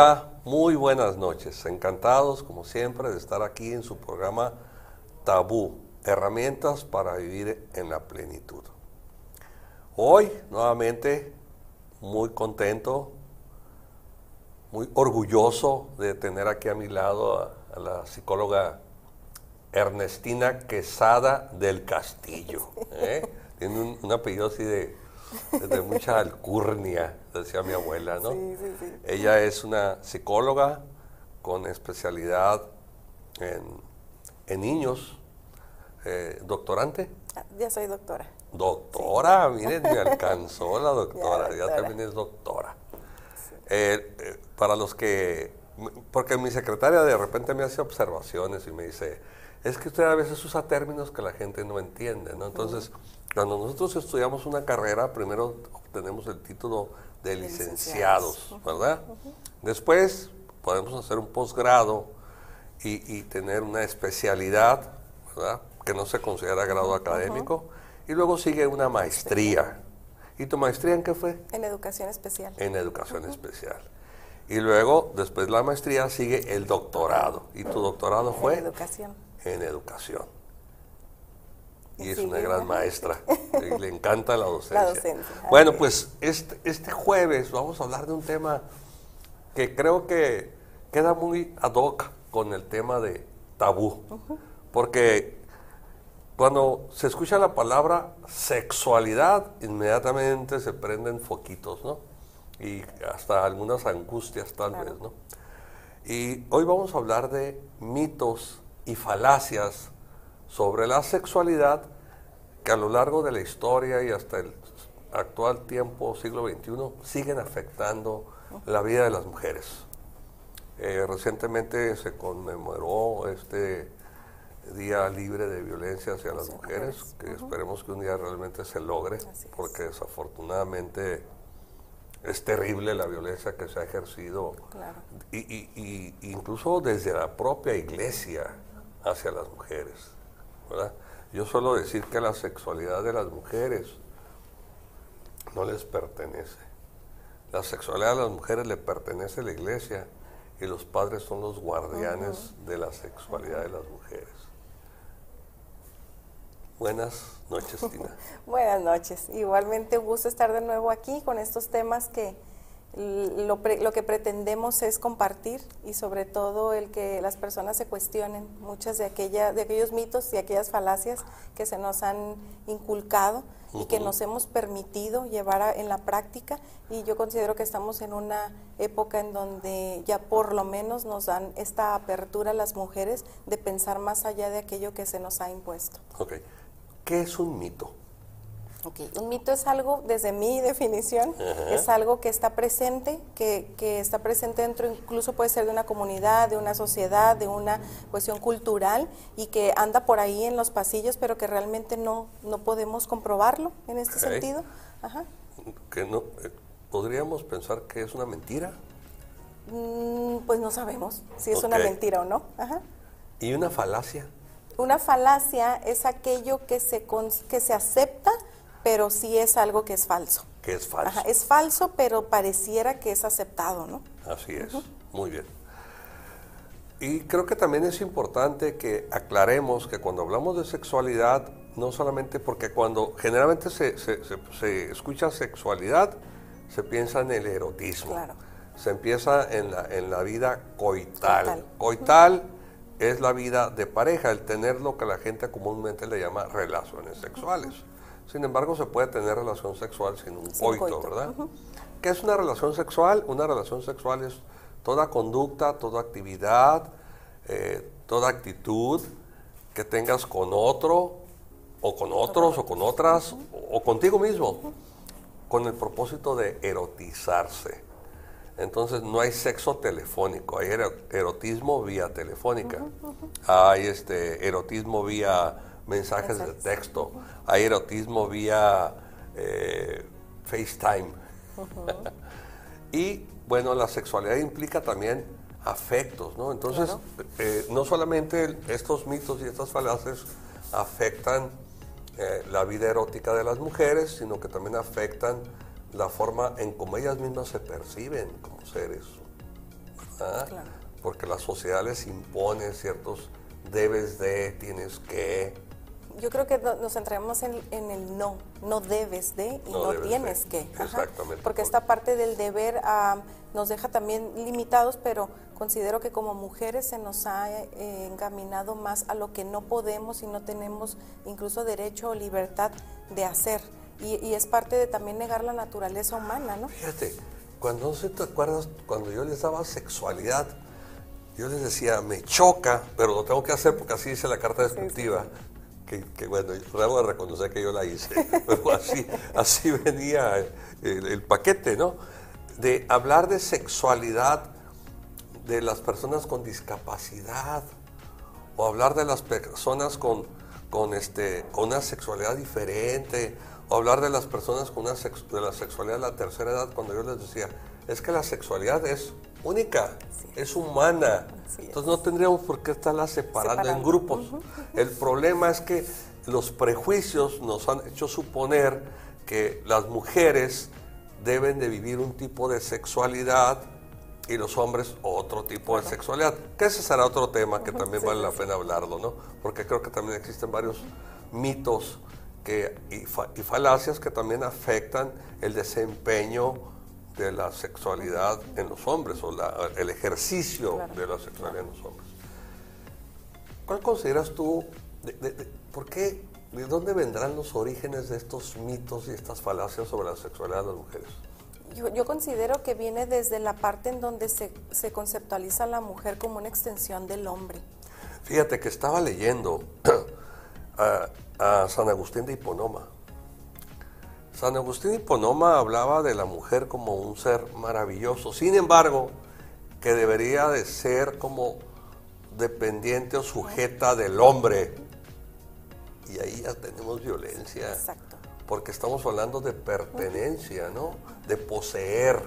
Hola, muy buenas noches. Encantados, como siempre, de estar aquí en su programa Tabú, herramientas para vivir en la plenitud. Hoy, nuevamente, muy contento, muy orgulloso de tener aquí a mi lado a, la psicóloga Ernestina Quesada del Castillo. ¿eh? Tiene un apellido así de, de mucha alcurnia, decía mi abuela, ¿no? Sí, sí, sí. Ella es una psicóloga con especialidad en, en niños, eh, doctorante. Ah, Ya soy doctora. Doctora, miren, me alcanzó la doctora, Ya, ya, doctora. también es doctora. Eh, eh, para los que, porque mi secretaria de repente me hace observaciones y me dice, es que usted a veces usa términos que la gente no entiende, ¿no? Entonces, cuando nosotros estudiamos una carrera, primero obtenemos el título de licenciados. ¿verdad? Después podemos hacer un posgrado y, y tener una especialidad, ¿verdad? Que no se considera grado académico. Y luego sigue una maestría. ¿Y tu maestría en qué fue? En educación especial. En educación especial. Y luego, después de la maestría, sigue el doctorado. ¿Y tu doctorado fue? En educación. En educación. Y es Sí, una gran maestra. Y le encanta la docencia. La docencia, así Bueno, es. pues este, este jueves vamos a hablar de un tema que creo que queda muy ad hoc con el tema de tabú. Porque cuando se escucha la palabra sexualidad, inmediatamente se prenden foquitos, ¿no? Y hasta algunas angustias tal Claro. vez, ¿no? Y hoy vamos a hablar de mitos y falacias sobre la sexualidad que a lo largo de la historia y hasta el actual tiempo, siglo XXI, siguen afectando la vida de las mujeres. Eh, recientemente se conmemoró este Día Libre de Violencia hacia las mujeres, que esperemos que un día realmente se logre, porque desafortunadamente es terrible la violencia que se ha ejercido Claro. y, y- y- incluso desde la propia iglesia hacia las mujeres. ¿Verdad? Yo suelo decir que la sexualidad de las mujeres no les pertenece. La sexualidad de las mujeres le pertenece a la iglesia y los padres son los guardianes de la sexualidad de las mujeres. Buenas noches, Tina. Buenas noches. Igualmente un gusto estar de nuevo aquí con estos temas que lo, pre- lo que pretendemos es compartir y sobre todo el que las personas se cuestionen muchas de, aquella, de aquellos mitos y aquellas falacias que se nos han inculcado y que nos hemos permitido llevar a- en la práctica y yo considero que estamos en una época en donde ya por lo menos nos dan esta apertura a las mujeres de pensar más allá de aquello que se nos ha impuesto. Ok. ¿Qué es un mito? Ok, Un mito es algo, desde mi definición, Ajá. es algo que está presente, que, que está presente dentro, incluso puede ser de una comunidad, de una sociedad, de una cuestión cultural y que anda por ahí en los pasillos, pero que realmente no, no podemos comprobarlo en este sentido. Ajá. Que no, eh, ¿Podríamos pensar que es una mentira? Mm, pues no sabemos si es una mentira o no. Ajá. ¿Y una falacia? Una falacia es aquello que se, que se acepta, pero sí es algo que es falso. Que es falso. Ajá, es falso, pero pareciera que es aceptado, ¿no? Así es, muy bien. Y creo que también es importante que aclaremos que cuando hablamos de sexualidad, no solamente porque cuando generalmente se, se- se- se escucha sexualidad, se piensa en el erotismo. Claro. Se empieza en la, en la vida coital. Coital. Coital es la vida de pareja, el tener lo que la gente comúnmente le llama relaciones sexuales. Sin embargo, se puede tener relación sexual sin un Sin coito, coito, ¿verdad? ¿Qué es una relación sexual? Una relación sexual es toda conducta, toda actividad, eh, toda actitud que tengas con otro, o con otros, o con otras, o, o contigo mismo, con el propósito de erotizarse. Entonces no hay sexo telefónico, hay ero- erotismo vía telefónica, hay este erotismo vía mensajes de texto, hay erotismo vía eh, FaceTime. y bueno, la sexualidad implica también afectos, ¿no? Entonces, eh, no solamente estos mitos y estas falacias afectan eh, la vida erótica de las mujeres, sino que también afectan la forma en cómo ellas mismas se perciben como seres. Porque la sociedad les impone ciertos debes de, tienes que. Yo creo que no- nos centramos en, en el no, no debes de y No tienes de. que. Ajá. Exactamente. Porque esta parte del deber ah, nos deja también limitados, pero considero que como mujeres se nos ha eh, encaminado más a lo que no podemos y no tenemos incluso derecho o libertad de hacer. Y, y es parte de también negar la naturaleza humana, ¿no? Fíjate, cuando no sé, te acuerdas, cuando yo les daba sexualidad, yo les decía, me choca, pero lo tengo que hacer porque así dice la carta descriptiva. Que, bueno, debo de reconocer que yo la hice, pero así, venía el, el paquete, ¿no? De hablar de sexualidad de las personas con discapacidad o hablar de las personas con, con, este, con una sexualidad diferente o hablar de las personas con una de la sexualidad de la tercera edad cuando yo les decía es que la sexualidad es única, es humana, Así es. entonces no tendríamos por qué estarla separando, en grupos. El problema es que los prejuicios nos han hecho suponer que las mujeres deben de vivir un tipo de sexualidad y los hombres otro tipo de sexualidad. Que ese será otro tema que también vale la pena hablarlo, ¿no? Porque creo que también existen varios mitos que, y, fa- y falacias que también afectan el desempeño de la sexualidad en los hombres o la- el ejercicio Claro. de la sexualidad en los hombres. ¿Cuál consideras tú, de, de- de- por qué, de dónde vendrán los orígenes de estos mitos y estas falacias sobre la sexualidad de las mujeres? Yo, yo considero que viene desde la parte en donde se, se conceptualiza a la mujer como una extensión del hombre. Fíjate que estaba leyendo a, a San Agustín de Hiponoma. San Agustín de Hiponoma hablaba de la mujer como un ser maravilloso, sin embargo, que debería de ser como dependiente o sujeta del hombre. Y ahí ya tenemos violencia. Exacto. Porque estamos hablando de pertenencia, ¿no? De poseer.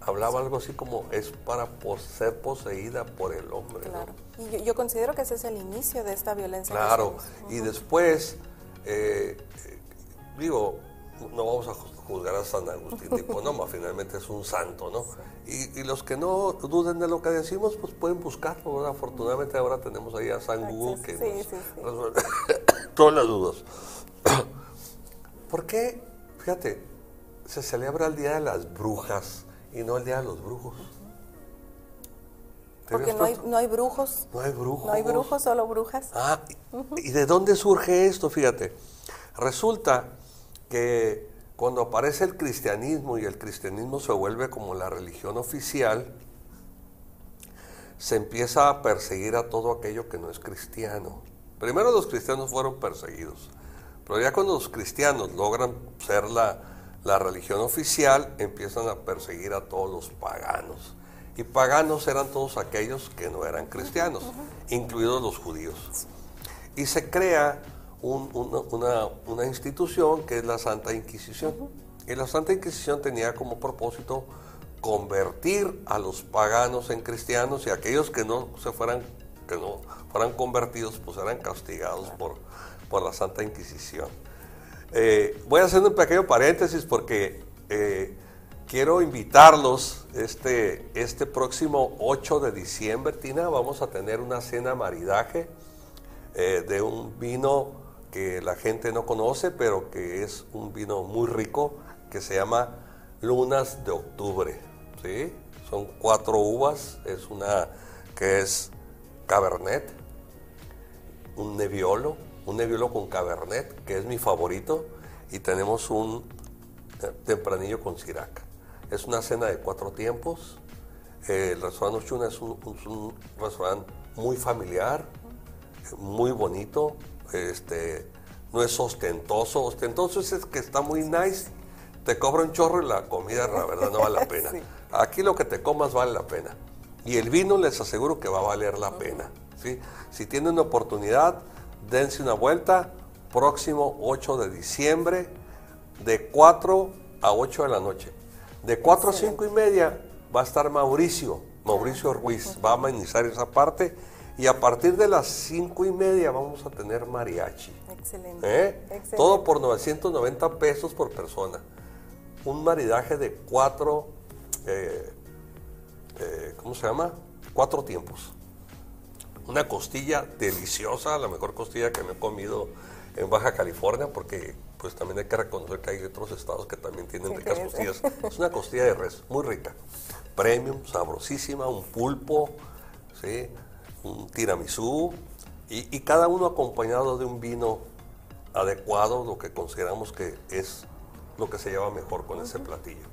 Hablaba algo así como es para ser poseída por el hombre. ¿no? Claro. Y yo, yo considero que ese es el inicio de esta violencia. Claro, y después, eh, eh, digo, no vamos a ju- juzgar a San Agustín de Hiponoma, finalmente es un santo, ¿no? Y, y los que no duden de lo que decimos, pues pueden buscarlo, ¿verdad? Afortunadamente ahora tenemos ahí a San Google que Sí, nos sí, sí. resuelve todas las dudas. ¿Por qué, fíjate, se celebra el Día de las Brujas y no el Día de los Brujos? ¿Te Porque no hay, no hay brujos. No hay brujos. No hay brujos, solo brujas. Ah, ¿y de dónde surge esto? Fíjate, resulta que cuando aparece el cristianismo y el cristianismo se vuelve como la religión oficial, se empieza a perseguir a todo aquello que no es cristiano. Primero los cristianos fueron perseguidos, pero ya cuando los cristianos logran ser la, la religión oficial, empiezan a perseguir a todos los paganos. Y paganos eran todos aquellos que no eran cristianos, incluidos los judíos. Y se crea un- una, institución que es la Santa Inquisición. Y la Santa Inquisición tenía como propósito convertir a los paganos en cristianos y aquellos que no se fueran, que no fueran convertidos, pues eran castigados por, por la Santa Inquisición. Eh, voy a hacer un pequeño paréntesis porque eh, quiero invitarlos este, este próximo 8 de diciembre, Tina, vamos a tener una cena maridaje eh, de un vino que la gente no conoce, pero que es un vino muy rico, que se llama Lunas de Octubre. ¿sí? Son cuatro uvas, es una que es Cabernet, un Nebbiolo, un Nebbiolo con Cabernet, que es mi favorito, y tenemos un eh, tempranillo con siraca. Es una cena de cuatro tiempos. Eh, el restaurante Ochuna es un, es un restaurante muy familiar, muy bonito, este, no es ostentoso. Ostentoso es que está muy nice, te cobra un chorro y la comida, la verdad, no vale la pena. Sí. Aquí lo que te comas vale la pena. Y el vino les aseguro que va a valer la pena. ¿sí? Si tienen oportunidad, dense una vuelta. Próximo 8 de diciembre, de 4 a 8 de la noche. De 4 a 5 y media va a estar Mauricio, Mauricio Ruiz, va a amenizar esa parte. Y a partir de las 5 y media vamos a tener mariachi. Excelente. ¿Eh? Excelente. Todo por 990 pesos por persona. Un maridaje de cuatro, eh, eh, ¿cómo se llama? Cuatro tiempos. Una costilla deliciosa, la mejor costilla que me he comido en Baja California, porque pues también hay que reconocer que hay otros estados que también tienen Sí, ricas costillas. Es una costilla de res, muy rica. Premium, sabrosísima, un pulpo, ¿sí? Un tiramisú, y, y cada uno acompañado de un vino adecuado, lo que consideramos que es lo que se lleva mejor con ese platillo.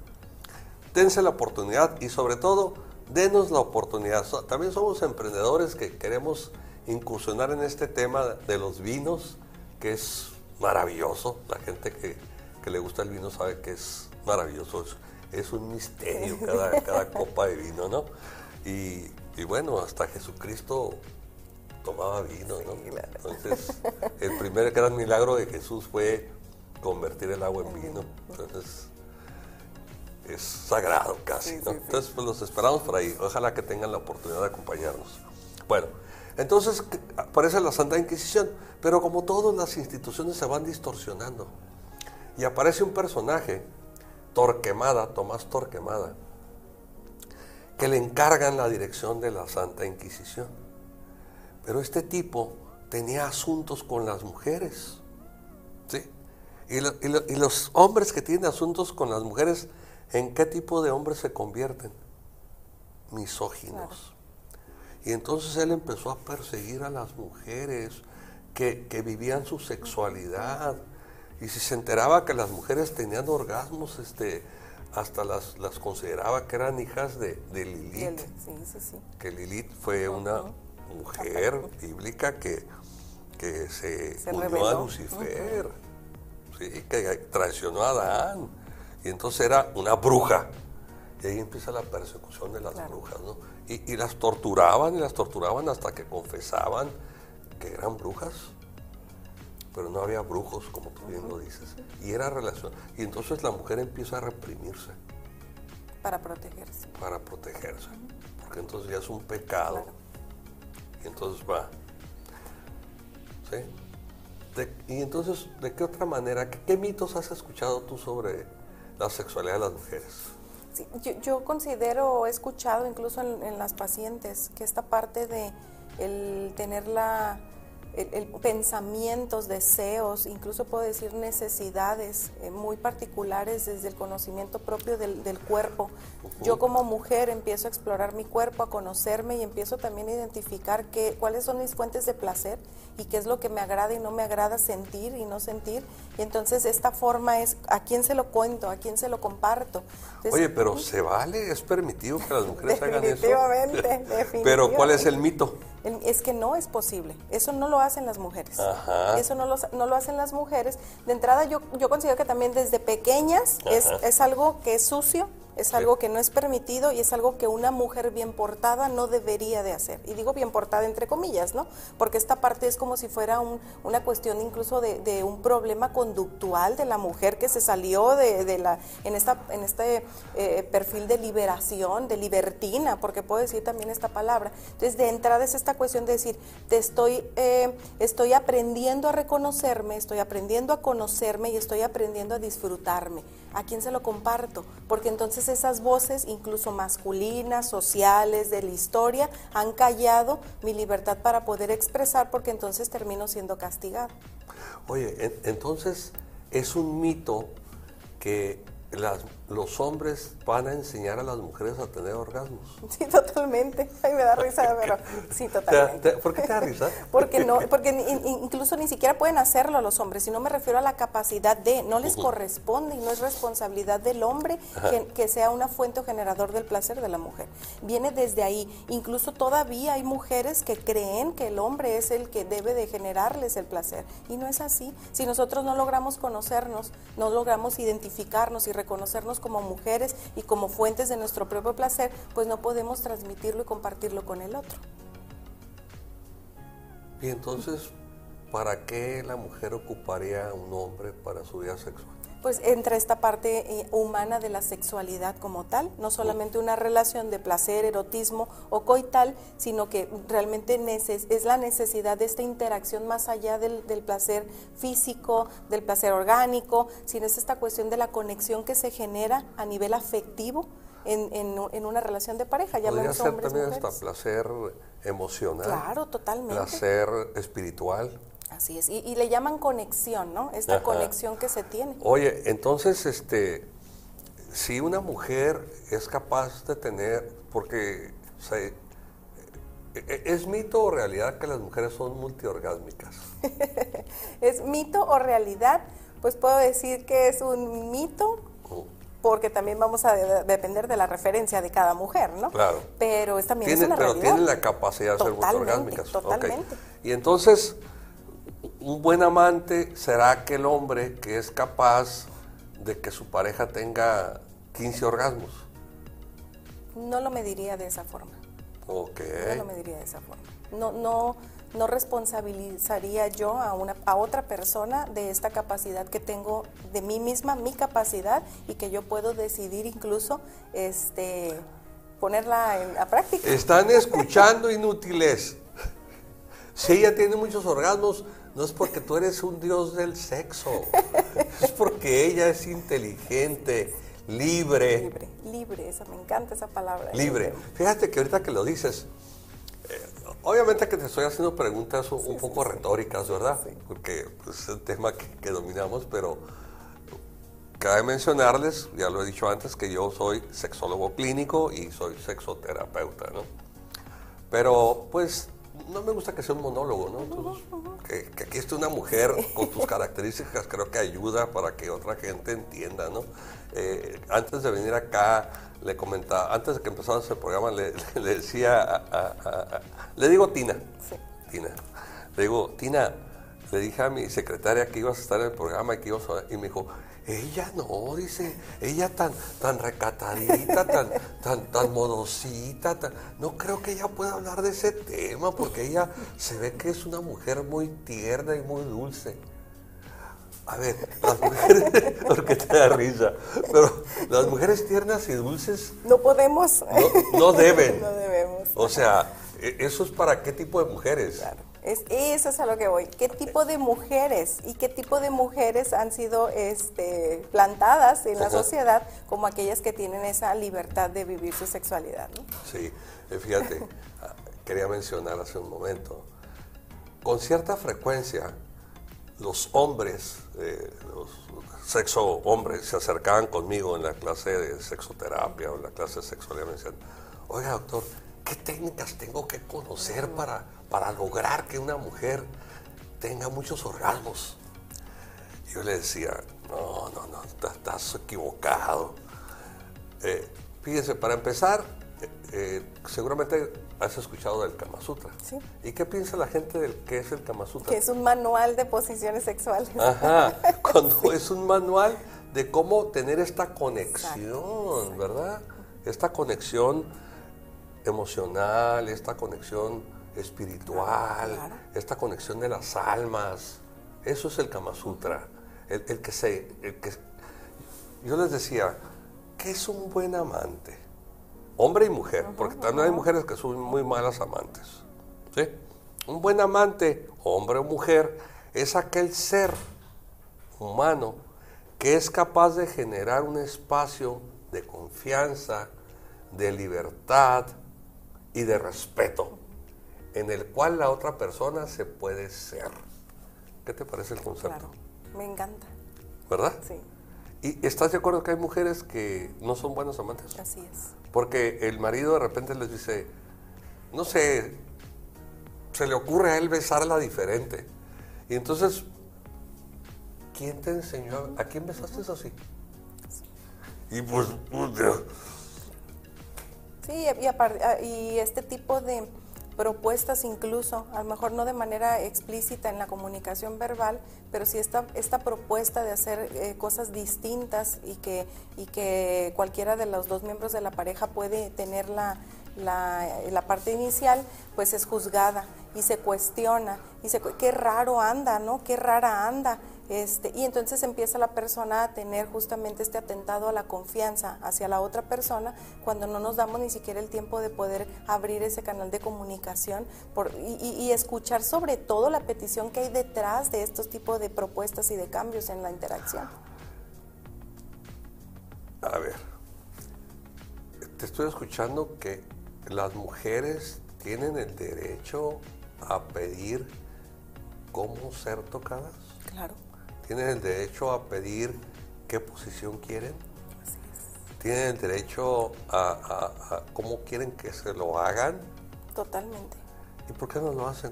Dense la oportunidad y sobre todo, denos la oportunidad. También somos emprendedores que queremos incursionar en este tema de los vinos, que es maravilloso. La gente que, que le gusta el vino sabe que es maravilloso. Es, es un misterio cada, cada copa de vino, ¿no? Y, y bueno, hasta Jesucristo tomaba vino, ¿no? Entonces, el primer gran milagro de Jesús fue convertir el agua en vino. Entonces, es sagrado casi, ¿no? Entonces, pues los esperamos por ahí. Ojalá que tengan la oportunidad de acompañarnos. Bueno, entonces aparece la Santa Inquisición, pero como todas las instituciones se van distorsionando. Y aparece un personaje, Torquemada, Tomás Torquemada, que le encargan la dirección de la Santa Inquisición. Pero este tipo tenía asuntos con las mujeres. ¿sí? Y, lo- y lo- y los hombres que tienen asuntos con las mujeres, ¿en qué tipo de hombres se convierten? Misóginos. Y entonces él empezó a perseguir a las mujeres que, que vivían su sexualidad. Y si se enteraba que las mujeres tenían orgasmos, este, hasta las, las consideraba que eran hijas de, Lilith Sí, sí, sí. que Lilith fue una mujer bíblica que, que se, Se unió a. Lucifer, sí, que traicionó a Adán. Y entonces era una bruja. Y ahí empieza la persecución de las Claro. brujas, ¿no? Y, y las torturaban y las torturaban hasta que confesaban que eran brujas. Pero no había brujos, como tú bien lo dices. Y era relación. Y entonces la mujer empieza a reprimirse Para protegerse. para protegerse, porque entonces ya es un pecado. Claro. Y entonces va. ¿Sí? De- y entonces, ¿de qué otra manera, qué, qué mitos has escuchado tú sobre la sexualidad de las mujeres? Sí, yo, yo considero, he escuchado incluso en, en las pacientes, que esta parte de el tener la, el, el pensamientos, deseos, incluso puedo decir necesidades eh, muy particulares desde el conocimiento propio del, del cuerpo. Yo como mujer empiezo a explorar mi cuerpo, a conocerme y empiezo también a identificar qué, cuáles son mis fuentes de placer y qué es lo que me agrada y no me agrada sentir y no sentir. Y entonces esta forma es a quién se lo cuento, a quién se lo comparto. Entonces, Oye, pero ¿se vale? ¿Es permitido que las mujeres hagan eso? Definitivamente, Pero ¿cuál es definitivamente. el mito? El- Es que no es posible. Eso no lo hacen las mujeres. Ajá. Eso no lo, no lo hacen las mujeres. De entrada, yo, yo considero que también desde pequeñas es, es algo que es sucio, es algo que no es permitido y es algo que una mujer bien portada no debería de hacer. Y digo bien portada entre comillas, ¿no? Porque esta parte es como si fuera un- una cuestión incluso de, de un problema conductual de la mujer que se salió de, de la, en, esta, en este eh, perfil de liberación, de libertina, porque puedo decir también esta palabra. Entonces, de entrada es esta cuestión de decir, te estoy, eh, estoy aprendiendo a reconocerme, estoy aprendiendo a conocerme y estoy aprendiendo a disfrutarme. ¿A quién se lo comparto? Porque entonces esas voces, incluso masculinas, sociales, de la historia, han callado mi libertad para poder expresar porque entonces termino siendo castigado. Oye, en- entonces es un mito que las, los hombres van a enseñar a las mujeres a tener orgasmos. Sí, totalmente. Ay, me da risa, pero sí, totalmente. ¿Por qué te da risa? porque no, porque incluso ni siquiera pueden hacerlo los hombres, si no me refiero a la capacidad de, no les corresponde y no es responsabilidad del hombre que, que, sea una fuente o generador del placer de la mujer. Viene desde ahí. Incluso todavía hay mujeres que creen que el hombre es el que debe de generarles el placer y no es así. Si nosotros no logramos conocernos, no logramos identificarnos y reconocernos como mujeres y como fuentes de nuestro propio placer, pues no podemos transmitirlo y compartirlo con el otro. Y entonces, ¿para qué la mujer ocuparía a un hombre para su vida sexual? Pues entra esta parte eh, humana de la sexualidad como tal, no solamente una relación de placer, erotismo o coital, sino que realmente es la necesidad de esta interacción más allá del, placer físico, del placer orgánico, sino es esta cuestión de la conexión que se genera a nivel afectivo en, una relación de pareja. Podría ser también hasta placer emocional. Claro, totalmente. Placer espiritual. Así es, y, le llaman conexión, ¿no? Esta conexión que se tiene. Oye, entonces, este, si una mujer es capaz de tener, porque e, e, ¿Es mito o realidad que las mujeres son multiorgásmicas? ¿Es mito o realidad? Pues puedo decir que es un mito, oh. porque también vamos a depender de la referencia de cada mujer, ¿no? Claro. Pero es también es una pero realidad. tienen la capacidad de ser multiorgásmicas. Totalmente. Y entonces, un buen amante será aquel hombre que es capaz de que su pareja tenga 15 orgasmos. No lo mediría de esa forma. Ok. No lo mediría de esa forma. No, no, no responsabilizaría yo a, una, a otra persona de esta capacidad que tengo de mí misma, mi capacidad, y que yo puedo decidir incluso este, ponerla en, a práctica. Están escuchando inútiles. Si ella tiene muchos orgasmos, no es porque tú eres un dios del sexo, es porque ella es inteligente, libre. Libre, libre, esa, me encanta esa palabra. Libre. Fíjate que ahorita que lo dices, eh, obviamente que te estoy haciendo preguntas un, poco retóricas, ¿verdad? Porque pues, es el tema que, dominamos, pero cabe mencionarles, ya lo he dicho antes, que yo soy sexólogo clínico y soy sexoterapeuta, ¿no? Pero pues no me gusta que sea un monólogo, ¿no? que, aquí esté una mujer con tus características creo que ayuda para que otra gente entienda, ¿no? Eh, antes de venir acá, le comentaba, antes de que empezara ese programa, le, decía, a, le digo Tina, Tina, le digo, Tina, le dije a mi secretaria que ibas a estar en el programa y que ibas a, y me dijo, ella no, dice, ella tan, tan recatadita, tan, tan, tan modosita, no creo que ella pueda hablar de ese tema, porque ella se ve que es una mujer muy tierna y muy dulce. A ver, las mujeres, porque te da risa, pero las mujeres tiernas y dulces... No podemos. No, deben. No debemos. O sea, e, ¿eso es para qué tipo de mujeres? Claro. Es, eso es a lo que voy. ¿Qué tipo de mujeres y qué tipo de mujeres han sido este, plantadas en la sociedad como aquellas que tienen esa libertad de vivir su sexualidad? Sí, eh, fíjate, ah, quería mencionar hace un momento, con cierta frecuencia los hombres, eh, los sexo hombres, se acercaban conmigo en la clase de sexoterapia o en la clase de sexualidad me decían, oiga doctor, ¿qué técnicas tengo que conocer para para lograr que una mujer tenga muchos orgasmos. yo le decía, no, no, no, estás equivocado. Eh, fíjense, para empezar, eh, eh, seguramente has escuchado del Kama Sutra. Sí. ¿Y qué piensa la gente del que es el Kama Sutra? Que es un manual de posiciones sexuales. Ajá, cuando es un manual de cómo tener esta conexión, ¿verdad? Esta conexión emocional, esta conexión espiritual, esta conexión de las almas. Eso es el Kama Sutra. El, que se. que, yo les decía, ¿qué es un buen amante? Hombre y mujer, porque también hay mujeres que son muy malas amantes. ¿sí? Un buen amante, hombre o mujer, es aquel ser humano que es capaz de generar un espacio de confianza, de libertad y de respeto en el cual la otra persona se puede ser. ¿Qué te parece el concepto? me encanta. ¿Verdad? Sí. ¿Y estás de acuerdo que hay mujeres que no son buenos amantes? Así es. Porque el marido de repente les dice, no sé, se le ocurre a él besarla diferente. Y entonces, ¿quién te enseñó? ¿A quién besaste eso así? Y pues, puta, Sí, y, apar- ah, y este tipo de propuestas incluso, a lo mejor no de manera explícita en la comunicación verbal, pero sí esta, esta propuesta de hacer eh, cosas distintas y que, y que cualquiera de los dos miembros de la pareja puede tener la, la, la parte inicial, pues es juzgada y se cuestiona, y se, qué raro anda, ¿no? Qué rara anda. Este, y entonces empieza la persona a tener justamente este atentado a la confianza hacia la otra persona cuando no nos damos ni siquiera el tiempo de poder abrir ese canal de comunicación por, y, y- y escuchar sobre todo la petición que hay detrás de estos tipos de propuestas y de cambios en la interacción. a ver, te estoy escuchando que las mujeres tienen el derecho a pedir cómo ser tocadas. Claro, Tienen el derecho a pedir qué posición quieren. así es. Tienen el derecho a, a- a cómo quieren que se lo hagan. Totalmente. ¿Y por qué no lo hacen?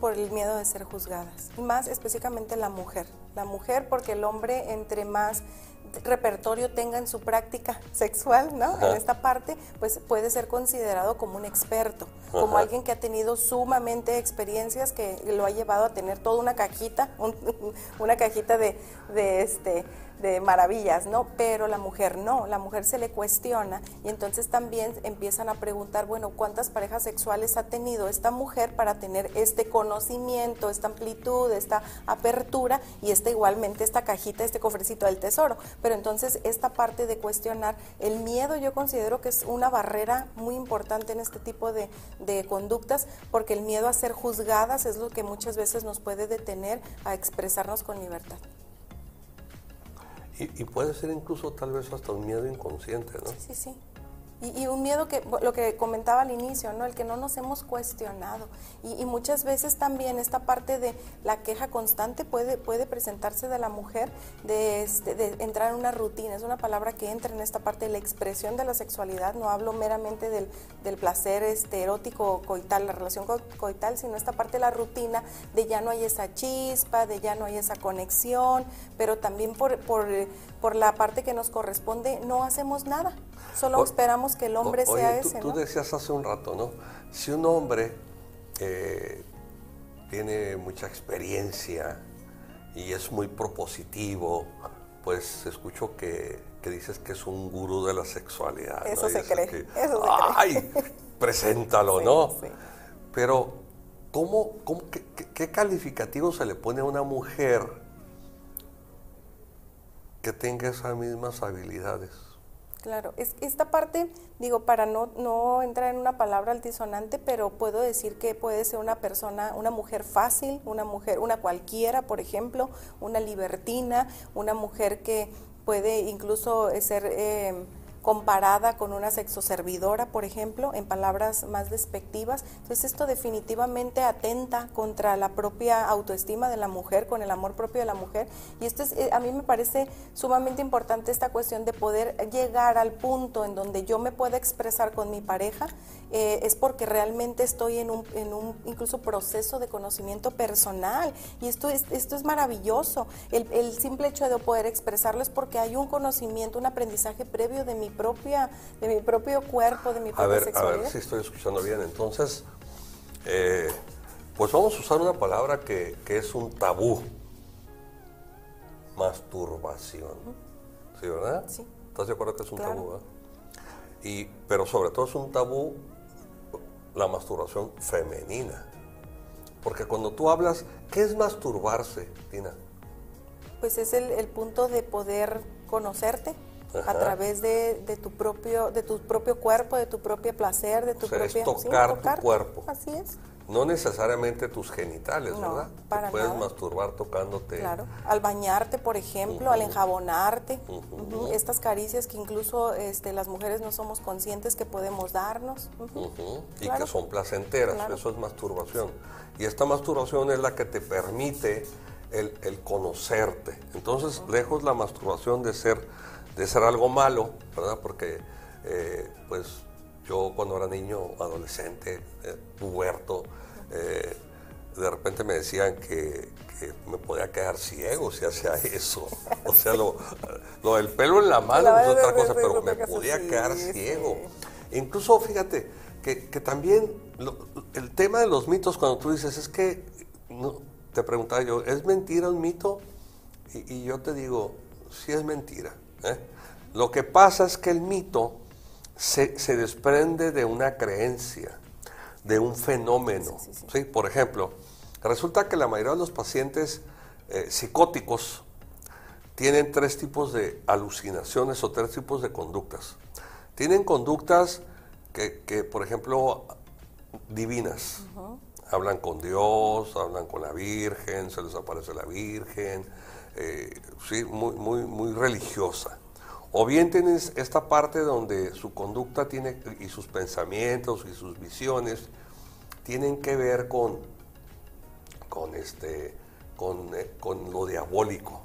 por el miedo de ser juzgadas. Y más específicamente la mujer. La mujer porque el hombre entre más repertorio tenga en su práctica sexual, ¿no? Ajá. En esta parte, pues puede ser considerado como un experto, como alguien que ha tenido sumamente experiencias que lo ha llevado a tener toda una cajita, un- una cajita de, de este de maravillas, ¿no? Pero la mujer no, la mujer se le cuestiona y entonces también empiezan a preguntar, bueno, ¿cuántas parejas sexuales ha tenido esta mujer para tener este conocimiento, esta amplitud, esta apertura y esta igualmente esta cajita, este cofrecito del tesoro? Pero entonces esta parte de cuestionar el miedo yo considero que es una barrera muy importante en este tipo de, de conductas porque el miedo a ser juzgadas es lo que muchas veces nos puede detener a expresarnos con libertad. Y, puede ser incluso tal vez hasta un miedo inconsciente, ¿no? Sí, sí, sí. Y, un miedo que, lo que comentaba al inicio, ¿no? El que no nos hemos cuestionado. Y, muchas veces también esta parte de la queja constante puede, puede presentarse de la mujer, de, este, de entrar en una rutina. Es una palabra que entra en esta parte de la expresión de la sexualidad. No hablo meramente del, del placer este, erótico coital, la relación co- coital, sino esta parte de la rutina, de ya no hay esa chispa, de ya no hay esa conexión, pero también por, por, por la parte que nos corresponde no hacemos nada. Solo O- esperamos que el hombre O- sea oye, ese, tú ¿no? decías hace un rato, ¿no? Si un hombre eh, tiene mucha experiencia y es muy propositivo, pues escucho que, que dices que es un gurú de la sexualidad. Eso se cree, que, eso se ¡Ay! Preséntalo, Sí, ¿no? sí. Pero, ¿cómo, cómo- qué- qué calificativo se le pone a una mujer que tenga esas mismas habilidades? Claro, es esta parte, digo, para no, no entrar en una palabra altisonante, pero puedo decir que puede ser una persona, una mujer fácil, una mujer, una cualquiera, por ejemplo, una libertina, una mujer que puede incluso ser eh, comparada con una sexoservidora, por ejemplo, en palabras más despectivas. Entonces esto definitivamente atenta contra la propia autoestima de la mujer, con el amor propio de la mujer. Y esto es, eh, a mí me parece sumamente importante esta cuestión de poder llegar al punto en donde yo me pueda expresar con mi pareja, eh, es porque realmente estoy en un, en un incluso proceso de conocimiento personal. Y esto es, esto es maravilloso. El, el simple hecho de poder expresarlo es porque hay un conocimiento, un aprendizaje previo de mi propia, de mi propio cuerpo, de mi A propia ver, a sexualidad. ver si estoy escuchando bien. Entonces, eh, pues vamos a usar una palabra que, que es un tabú. Masturbación. ¿Sí, verdad? Sí. ¿Estás de acuerdo que es un Claro. tabú? Y, pero sobre todo es un tabú la masturbación femenina. Porque cuando tú hablas, ¿qué es masturbarse, Tina? Pues es el, el punto de poder conocerte Ajá. a través de, de tu propio de tu propio cuerpo, de tu propio placer, de tu O sea, es propia sí, tocar tu cuerpo. Así es, No necesariamente tus genitales, No, ¿verdad? para Te puedes nada. masturbar tocándote. claro. Al bañarte, por ejemplo, al enjabonarte, estas caricias que incluso este, las mujeres no somos conscientes que podemos darnos. Y Claro. que son placenteras, Claro. eso es masturbación. Y esta masturbación es la que te permite el, el conocerte. Entonces, lejos la masturbación de ser, de ser algo malo, ¿verdad? Porque, eh, pues, yo cuando era niño, adolescente, eh, puberto, eh, de repente me decían que, que me podía quedar ciego si hacía eso. O sea, lo, lo del pelo en la mano La es otra cosa, pero me podía sí, quedar sí. ciego. Incluso, fíjate, que, que también lo- el tema de los mitos, cuando tú dices, es que, no, te preguntaba yo, ¿es mentira un mito? Y, y yo te digo, sí es mentira. ¿Eh? Lo que pasa es que el mito se, se desprende de una creencia, de un fenómeno. ¿sí? Por ejemplo, resulta que la mayoría de los pacientes eh, psicóticos tienen tres tipos de alucinaciones o tres tipos de conductas. Tienen conductas que, que, por ejemplo, divinas. Hablan con Dios, hablan con la Virgen, se les aparece la Virgen, eh, sí, muy, muy, muy religiosa. O bien tienes esta parte donde su conducta tiene y sus pensamientos y sus visiones tienen que ver con, con, este, con, eh, con lo diabólico.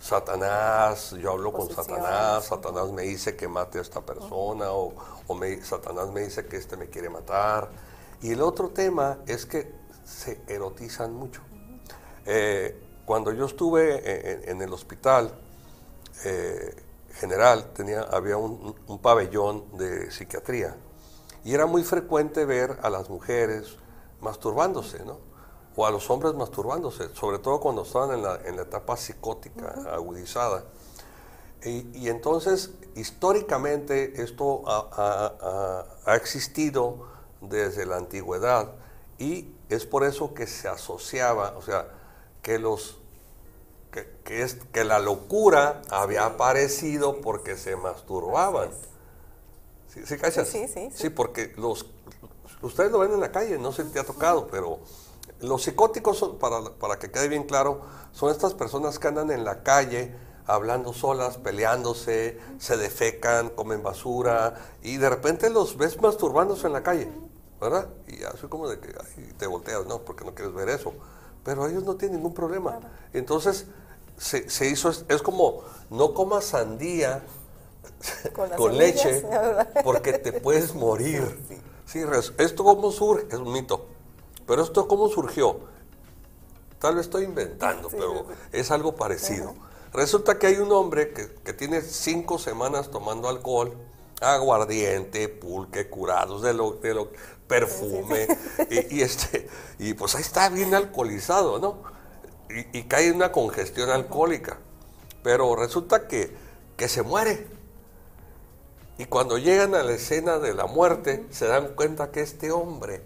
Satanás, yo hablo con. Satanás, Satanás me dice que mate a esta persona o, o me- Satanás me dice que este me quiere matar. Y el otro tema es que se erotizan mucho. Eh, cuando yo estuve en, en el hospital eh, general, tenía, había un, un pabellón de psiquiatría y era muy frecuente ver a las mujeres masturbándose, ¿no? O a los hombres masturbándose, sobre todo cuando estaban en la, en la etapa psicótica agudizada. Y, y entonces, históricamente, esto ha- ha existido desde la antigüedad y es por eso que se asociaba, o sea, que los que, que es, que la locura había aparecido porque se masturbaban. ¿Sí, sí cachas? Sí, sí, sí, sí. Porque los ustedes lo ven en la calle, no sé si te ha tocado, pero los psicóticos, son, para, para que quede bien claro, son estas personas que andan en la calle hablando solas, peleándose, se defecan, comen basura y de repente los ves masturbándose en la calle, ¿verdad? Y así como de que ay, te volteas, no, porque no quieres ver eso. Pero ellos no tienen ningún problema. Entonces, se, se hizo, es, es como, no comas sandía Con las con semillas, leche porque te puedes morir. Sí, esto cómo surge, es un mito. Pero esto cómo surgió. Tal vez estoy inventando, Sí, pero sí, es algo parecido. Resulta que hay un hombre que, que tiene cinco semanas tomando alcohol, aguardiente, pulque, curados de lo, de lo perfume, Y, y este, y pues ahí está bien alcoholizado, ¿no? Y, y cae en una congestión alcohólica. Pero resulta que, que se muere. Y cuando llegan a la escena de la muerte, se dan cuenta que este hombre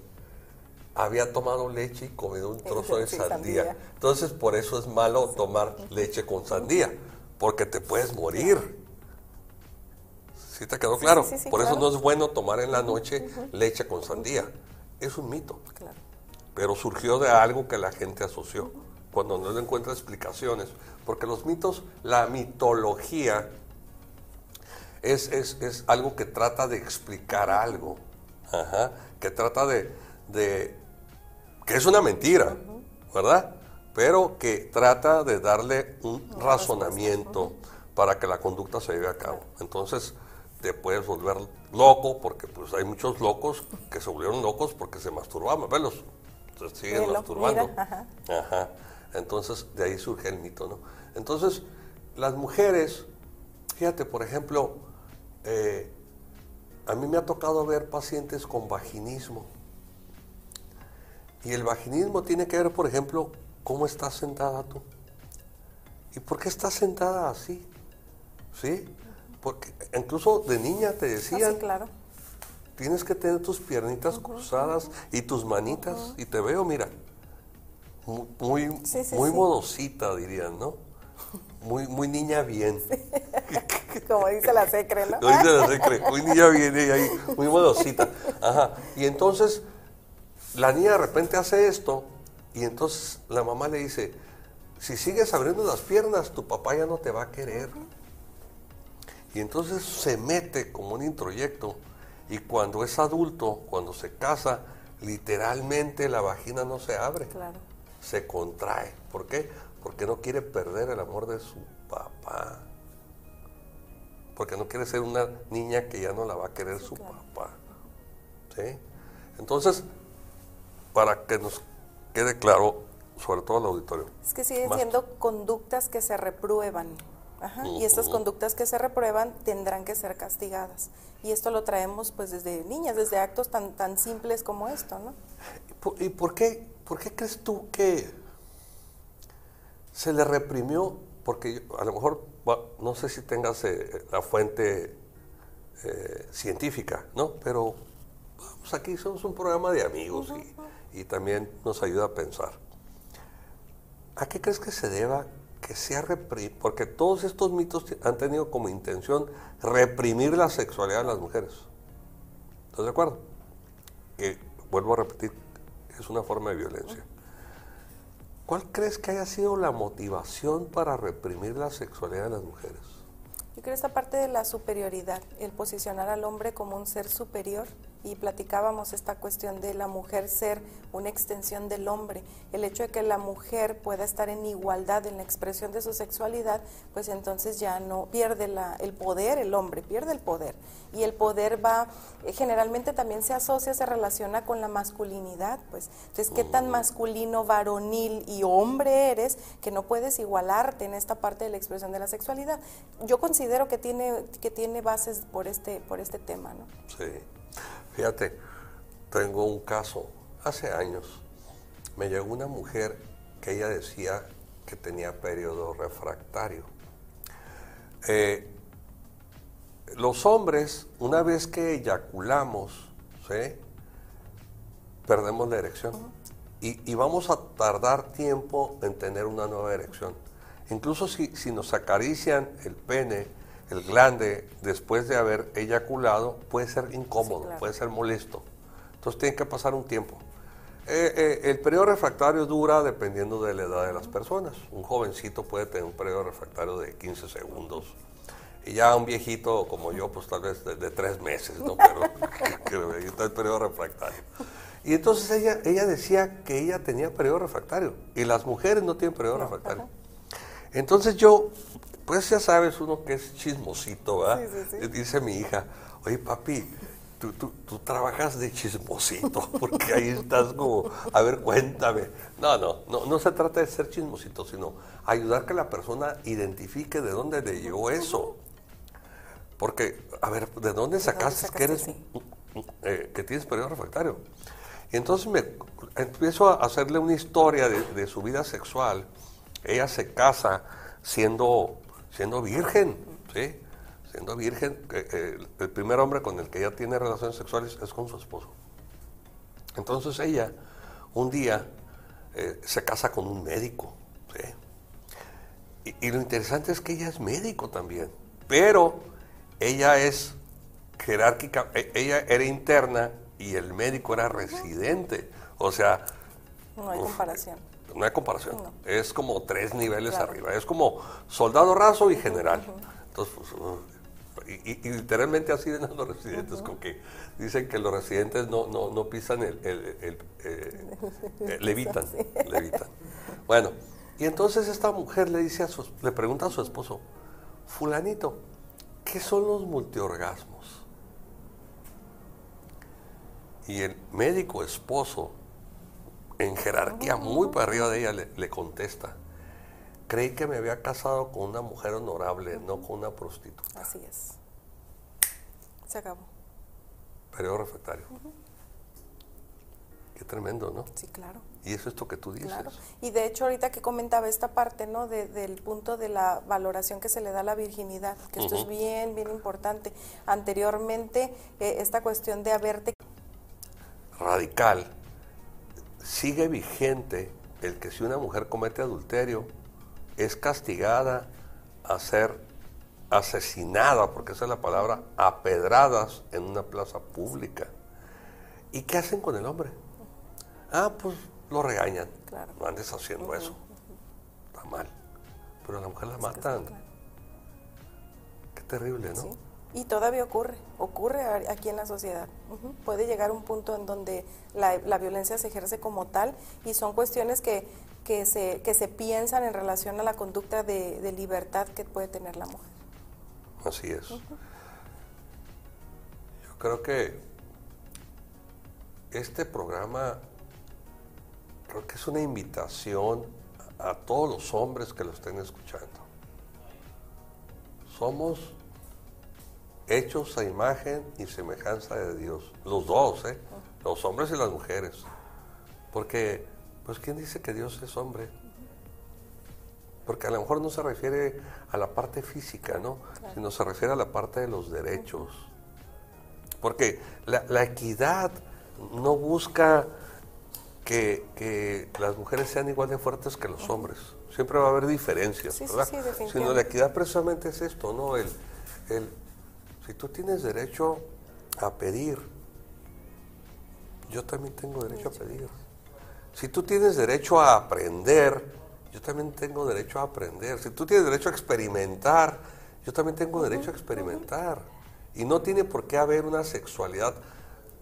había tomado leche y comido un trozo de sandía. Entonces, por eso es malo tomar leche con sandía, porque te puedes morir. ¿Sí te quedó claro? sí, sí, por eso no es bueno tomar en la noche leche con sandía. Es un mito, Claro. pero surgió de algo que la gente asoció, cuando no le encuentra explicaciones. Porque los mitos, la mitología, es, es- es algo que trata de explicar algo, Ajá, que trata de, de- que es una mentira, ¿verdad? Pero que trata de darle un razonamiento para que la conducta se lleve a cabo. Entonces te puedes volver loco, porque pues hay muchos locos que se volvieron locos porque se masturbaban, velos, se siguen Velo, masturbando. mira, ajá. Ajá. Entonces, de ahí surge el mito, ¿no? Entonces, las mujeres, fíjate, por ejemplo, eh, a mí me ha tocado ver pacientes con vaginismo. Y el vaginismo tiene que ver, por ejemplo, cómo estás sentada tú. ¿Y por qué estás sentada así? ¿Sí? Porque incluso de niña te Ah, decían, sí, claro. tienes que tener tus piernitas cruzadas y tus manitas. Y te veo, mira, mu- muy, Sí, sí, muy modosita, dirían, ¿no? Muy, muy niña bien. Como dice la secre, ¿no? Ahorita la secre, muy niña bien ella ahí, muy modosita. Ajá. Y entonces, la niña de repente hace esto, y entonces la mamá le dice, si sigues abriendo las piernas, tu papá ya no te va a querer. Y entonces se mete como un introyecto, y cuando es adulto, cuando se casa, literalmente la vagina no se abre. Claro. se contrae. ¿Por qué? Porque no quiere perder el amor de su papá. Porque no quiere ser una niña que ya no la va a querer su papá. ¿Sí? Entonces, para que nos quede claro, sobre todo al auditorio. Es que siguen siendo conductas que se reprueban. Ajá, Y estas conductas que se reprueban tendrán que ser castigadas. Y esto lo traemos pues desde niñas, desde actos tan, tan simples como esto, ¿no? ¿Y por, y por qué, por qué crees tú que se le reprimió? Porque a lo mejor, no sé si tengas eh, la fuente eh, científica, ¿no? Pero vamos, aquí somos un programa de amigos y, y también nos ayuda a pensar. ¿A qué crees que se deba que sea? Porque todos estos mitos han tenido como intención reprimir la sexualidad de las mujeres. ¿Estás de acuerdo? que, vuelvo a repetir, es una forma de violencia. ¿Cuál crees que haya sido la motivación para reprimir la sexualidad de las mujeres? Yo creo esta parte de la superioridad, el posicionar al hombre como un ser superior y platicábamos esta cuestión de la mujer ser una extensión del hombre, el hecho de que la mujer pueda estar en igualdad en la expresión de su sexualidad, pues entonces ya no pierde la, el poder, el hombre pierde el poder y el poder va, eh, generalmente también se asocia, se relaciona con la masculinidad, pues entonces qué tan masculino, varonil y hombre eres que no puedes igualarte en esta parte de la expresión de la sexualidad. Yo considero que tiene, que tiene bases por este, por este tema, ¿no? Sí. Fíjate, tengo un caso. Hace años me llegó una mujer que ella decía que tenía periodo refractario. Eh, los hombres, una vez que eyaculamos, ¿sí? perdemos la erección. y, y vamos a tardar tiempo en tener una nueva erección. Incluso si, si nos acarician el pene, el glande, después de haber eyaculado, puede ser incómodo, Sí, claro. puede ser molesto. Entonces tiene que pasar un tiempo. Eh, eh, el periodo refractario dura dependiendo de la edad de las personas. Un jovencito puede tener un periodo refractario de 15 segundos. Y ya un viejito como yo, pues tal vez de, de tres meses, ¿no? Pero que, que está el periodo refractario. Y entonces ella, ella decía que ella tenía periodo refractario. Y las mujeres no tienen periodo refractario. Entonces yo, pues ya sabes, uno que es chismosito, ¿verdad? Sí. Y Dice mi hija, oye papi, tú, tú, tú trabajas de chismosito, porque ahí estás como, a ver, cuéntame. No, no, no, no se trata de ser chismosito, sino ayudar que la persona identifique de dónde le llegó eso. Porque, a ver, ¿de dónde sacaste, que eres, eh, que tienes periodo refractario? Y entonces me empiezo a hacerle una historia de, de su vida sexual. Ella se casa siendo, siendo virgen, ¿sí? Siendo virgen, eh, el primer hombre con el que ella tiene relaciones sexuales es con su esposo. Entonces ella, un día, eh, se casa con un médico, ¿sí? Y, y lo interesante es que ella es médico también, pero ella es jerárquica, e- ella era interna y el médico era residente. O sea, No hay Uf, comparación. No hay comparación. No. Es como tres niveles Claro. arriba. Es como soldado raso y general. Entonces, pues, uh, y, y- y literalmente así ven a los residentes, como que dicen que los residentes no, no, no pisan el, el- el- eh, eh, levitan, levitan. Bueno, y entonces esta mujer le dice a su, le pregunta a su esposo, fulanito, ¿qué son los multiorgasmos? Y el médico esposo, en jerarquía muy para arriba de ella, le, le contesta, creí que me había casado con una mujer honorable, no con una prostituta. Así es. Se acabó. Periodo refractario. Qué tremendo, ¿no? Sí, claro. Y eso es esto que tú dices. Claro. Y de hecho, ahorita que comentaba esta parte, ¿no? De- del punto de la valoración que se le da a la virginidad, que esto es bien, bien importante. Anteriormente, eh, esta cuestión de haberte Radical. Sigue vigente el que si una mujer comete adulterio, es castigada a ser asesinada, porque esa es la palabra, a pedradas en una plaza pública. ¿Y qué hacen con el hombre? Ah, pues lo regañan. Claro. No andes haciendo eso. Está mal. Pero a la mujer la matan. Qué terrible, ¿no? Sí. Y todavía ocurre, ocurre aquí en la sociedad. Puede llegar un punto en donde la, la violencia se ejerce como tal y son cuestiones que, que, se, que se piensan en relación a la conducta de, de libertad que puede tener la mujer. Así es. Yo creo que este programa creo que es una invitación a todos los hombres que lo estén escuchando. Somos hechos a imagen y semejanza de Dios, los dos, ¿eh? los hombres y las mujeres. Porque, pues, ¿quién dice que Dios es hombre? Porque a lo mejor no se refiere a la parte física, ¿no? Sino se refiere a la parte de los derechos. Porque la, la equidad no busca que, que las mujeres sean igual de fuertes que los hombres. Siempre va a haber diferencias, Sí, sí, ¿verdad? sí, definitivamente. Sino la equidad precisamente es esto, ¿no? El, el, si tú tienes derecho a pedir, yo también tengo derecho a pedir. Si tú tienes derecho a aprender, yo también tengo derecho a aprender. Si tú tienes derecho a experimentar, yo también tengo derecho a experimentar. Y no tiene por qué haber una sexualidad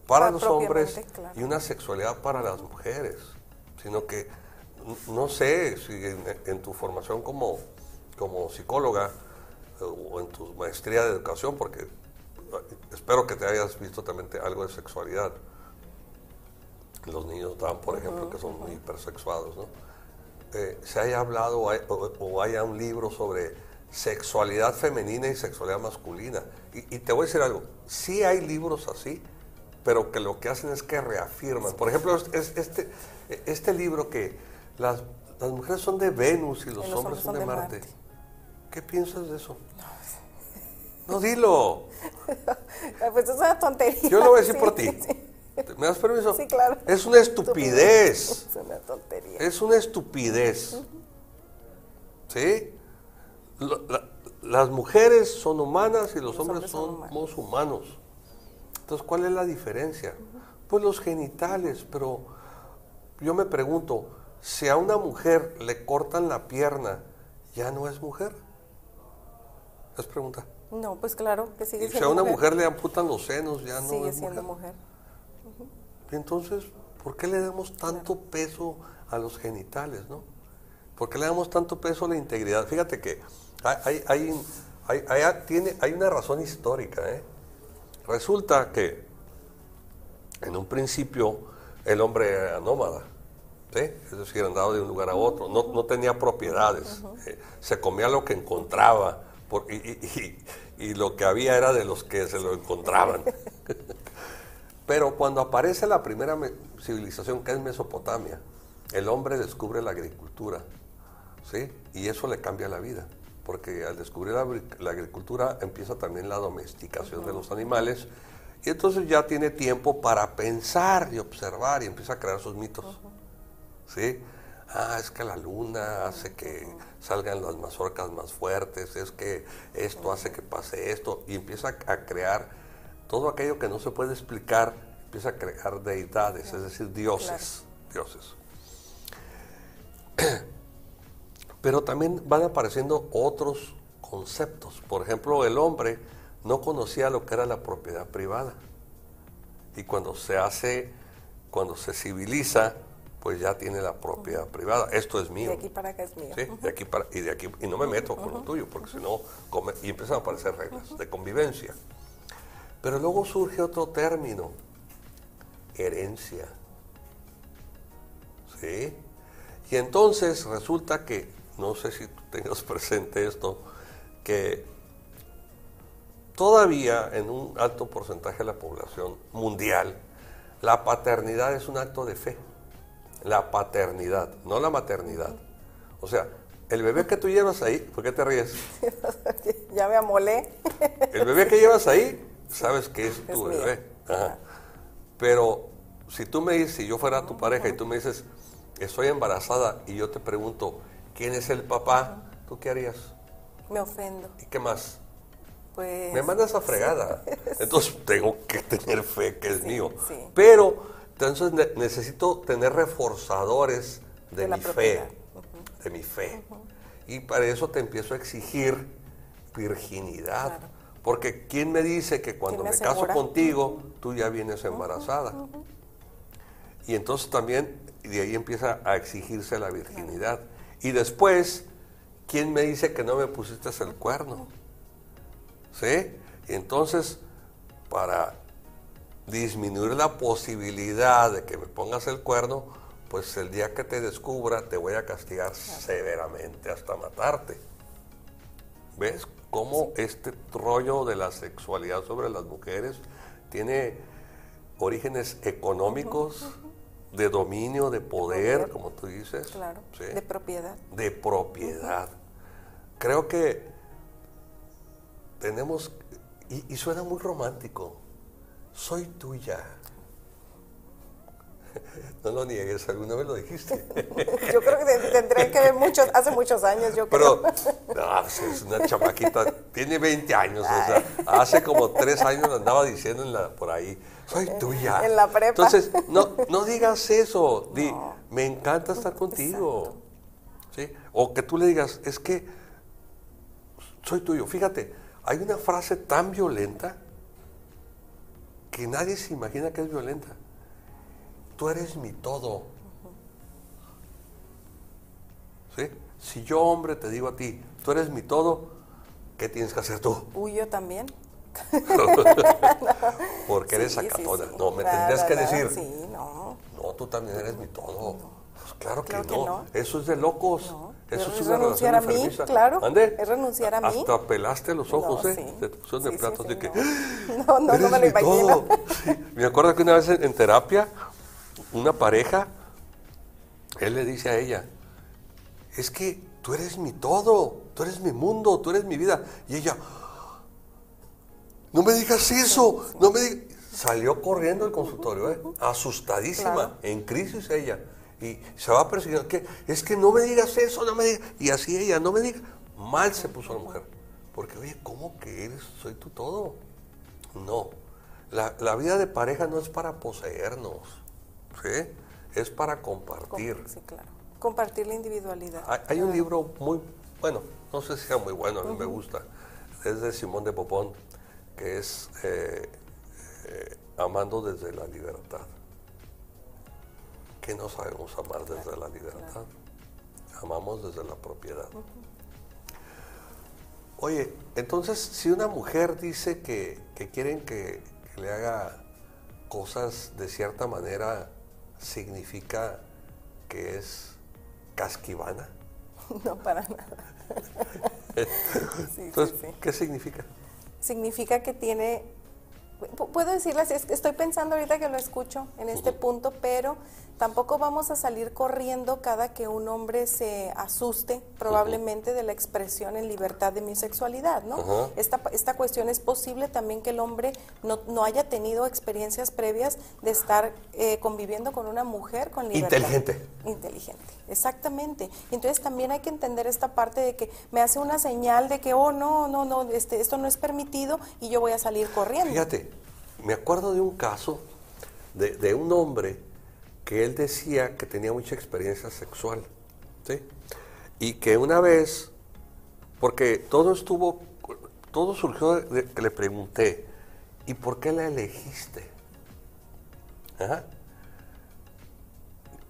para Ah, los hombres claro. y una sexualidad para las mujeres, sino que no sé si en, en tu formación como, como psicóloga o en tu maestría de educación, porque eh, espero que te hayas visto también algo de sexualidad. Los niños dan, por ejemplo, que son hipersexuados, ¿no? Eh, se haya hablado o, hay- o- o haya un libro sobre sexualidad femenina y sexualidad masculina. Y, y te voy a decir algo, sí hay libros así, pero que lo que hacen es que reafirman. Por ejemplo, es- es- este, este libro que las, las mujeres son de Venus y los, hombres, son de, Marte. ¿Qué piensas de eso? No, dilo. Ah, Pues es una tontería. Yo lo voy a decir Sí, por ti. sí. ¿Me das permiso? Sí, claro. Es una estupidez. Es una tontería. Es una estupidez. ¿Sí? La- las mujeres son humanas y los, hombres, hombres son somos humanos. humanos. Entonces, ¿cuál es la diferencia? Pues los genitales, pero yo me pregunto, si a una mujer le cortan la pierna, ¿ya no es mujer? Es pregunta. No, pues claro que sigue Y si a siendo una mujer le amputan los senos, ya no sigue es siendo mujer. mujer. Entonces, ¿por qué le damos tanto peso a los genitales, no? ¿Por qué le damos tanto peso a la integridad? Fíjate que hay, hay, hay, hay- hay- tiene, hay una razón histórica. ¿eh? Resulta que en un principio el hombre era nómada, ¿sí? es decir, andaba de un lugar a otro, no, no tenía propiedades, eh, se comía lo que encontraba por- y, y- y- y lo que había era de los que se lo encontraban. Pero cuando aparece la primera me- civilización, que es Mesopotamia, el hombre descubre la agricultura, ¿sí? Y eso le cambia la vida, porque al descubrir la agricultura empieza también la domesticación de los animales, y entonces ya tiene tiempo para pensar y observar y empieza a crear sus mitos, ¿sí? Ah, es que la luna hace que salgan las mazorcas más fuertes, es que esto hace que pase esto, y empieza a crear todo aquello que no se puede explicar, empieza a crear deidades, es decir, dioses, dioses. Pero también van apareciendo otros conceptos. Por ejemplo, el hombre no conocía lo que era la propiedad privada. Y cuando se hace, cuando se civiliza, pues ya tiene la propiedad privada. Esto es mío. De aquí para acá es mío. Sí, de aquí para, y de aquí, y no me meto con lo tuyo, porque si no, come- y empiezan a aparecer reglas de convivencia. Pero luego surge otro término, herencia. ¿Sí? Y entonces resulta que, no sé si tú tengas presente esto, que todavía en un alto porcentaje de la población mundial, la paternidad es un acto de fe. La paternidad, no la maternidad. O sea, el bebé que tú llevas ahí, ¿por qué te ríes? ya me amolé. El bebé que llevas ahí, sabes que es tu Es bebé. Ajá. Pero si tú me dices, si yo fuera tu pareja y tú me dices, estoy embarazada y yo te pregunto, ¿quién es el papá? ¿Tú qué harías? me ofendo. ¿Y qué más? Pues Me mandas a fregada. Entonces tengo que tener fe que es Sí, mío. sí. Pero entonces ne- necesito tener reforzadores de, mi fe. De mi fe. Y para eso te empiezo a exigir virginidad. Claro. Porque ¿quién me dice que cuando ¿Quién me, me caso contigo, tú ya vienes embarazada? Y entonces también de ahí empieza a exigirse la virginidad. Y después, ¿quién me dice que no me pusiste el cuerno? ¿Sí? Y entonces, para disminuir la posibilidad de que me pongas el cuerno, pues el día que te descubra te voy a castigar severamente hasta matarte. ¿Ves cómo este rollo de la sexualidad sobre las mujeres tiene orígenes económicos, de dominio, de poder, como tú dices? Claro, ¿sí? de propiedad. de propiedad. Creo que tenemos, y, y suena muy romántico, soy tuya. No lo niegues, alguna vez lo dijiste. Yo creo que te- tendré que ver muchos, hace muchos años, yo Pero, creo. no, pues es una chamaquita, tiene 20 años, o sea, hace como 3 años lo andaba diciendo en la, por ahí, soy tuya. En la prepa. Entonces, no, no digas eso, di, No. me encanta estar contigo. ¿Sí? O que tú le digas, es que soy tuyo. Fíjate, hay una frase tan violenta que nadie se imagina que es violenta. Tú eres mi todo. ¿Sí? Si yo, hombre, te digo a ti, tú eres mi todo, ¿qué tienes que hacer tú? Uy, yo también. Porque eres Sí, sí, sacatona. sí. No, me tendrías que decir, Sí, no. no, tú también eres mi todo. Pues claro que, Claro que no. no. Eso es de locos. No. Eso Es es una renunciar a mí, enfermiza. claro. ¿Ande? Es renunciar a mí. Hasta pelaste los ojos, No, ¿eh? sí. Te pusieron de Sí, sí, platos sí, de que. no. No, no, no "Eres me lo imagino. todo". Sí. Me acuerdo que una vez en, en terapia, una pareja, él le dice a ella, es que tú eres mi todo, tú eres mi mundo, tú eres mi vida. Y ella, no me digas eso, no me digas. Salió corriendo del consultorio, ¿eh? asustadísima, Claro. en crisis ella. Y se va persiguiendo, que es que no me digas eso, no me digas. Y así ella, no me digas. Mal se puso la mujer. Porque, oye, ¿cómo que eres? Soy tu todo. No. La, la vida de pareja no es para poseernos, ¿sí? Es para compartir. Com- Sí, claro. Compartir la individualidad. Hay, hay un libro muy, bueno, no sé si sea muy bueno, a mí me gusta, es de Simón de Popón, que es eh, eh, Amando desde la libertad. ¿Qué no sabemos amar desde la libertad? Amamos desde la propiedad. Oye, entonces, si una mujer dice que, que quieren que, que le haga cosas de cierta manera, significa que es casquivana. No, para nada. Sí, Entonces, sí. ¿qué significa? significa que tiene, pu- puedo decirles, es que estoy pensando ahorita que lo escucho en este punto, pero tampoco vamos a salir corriendo cada que un hombre se asuste probablemente de la expresión en libertad de mi sexualidad, ¿no? Esta, esta cuestión es posible también que el hombre no, no haya tenido experiencias previas de estar eh, conviviendo con una mujer con libertad. Inteligente. Inteligente, exactamente. Entonces también hay que entender esta parte de que me hace una señal de que, oh, no, no, no, este, esto no es permitido y yo voy a salir corriendo. Fíjate, me acuerdo de un caso de, de un hombre que él decía que tenía mucha experiencia sexual, ¿sí? Y que una vez, porque todo estuvo, todo surgió de, que le pregunté, ¿y por qué la elegiste? Ajá.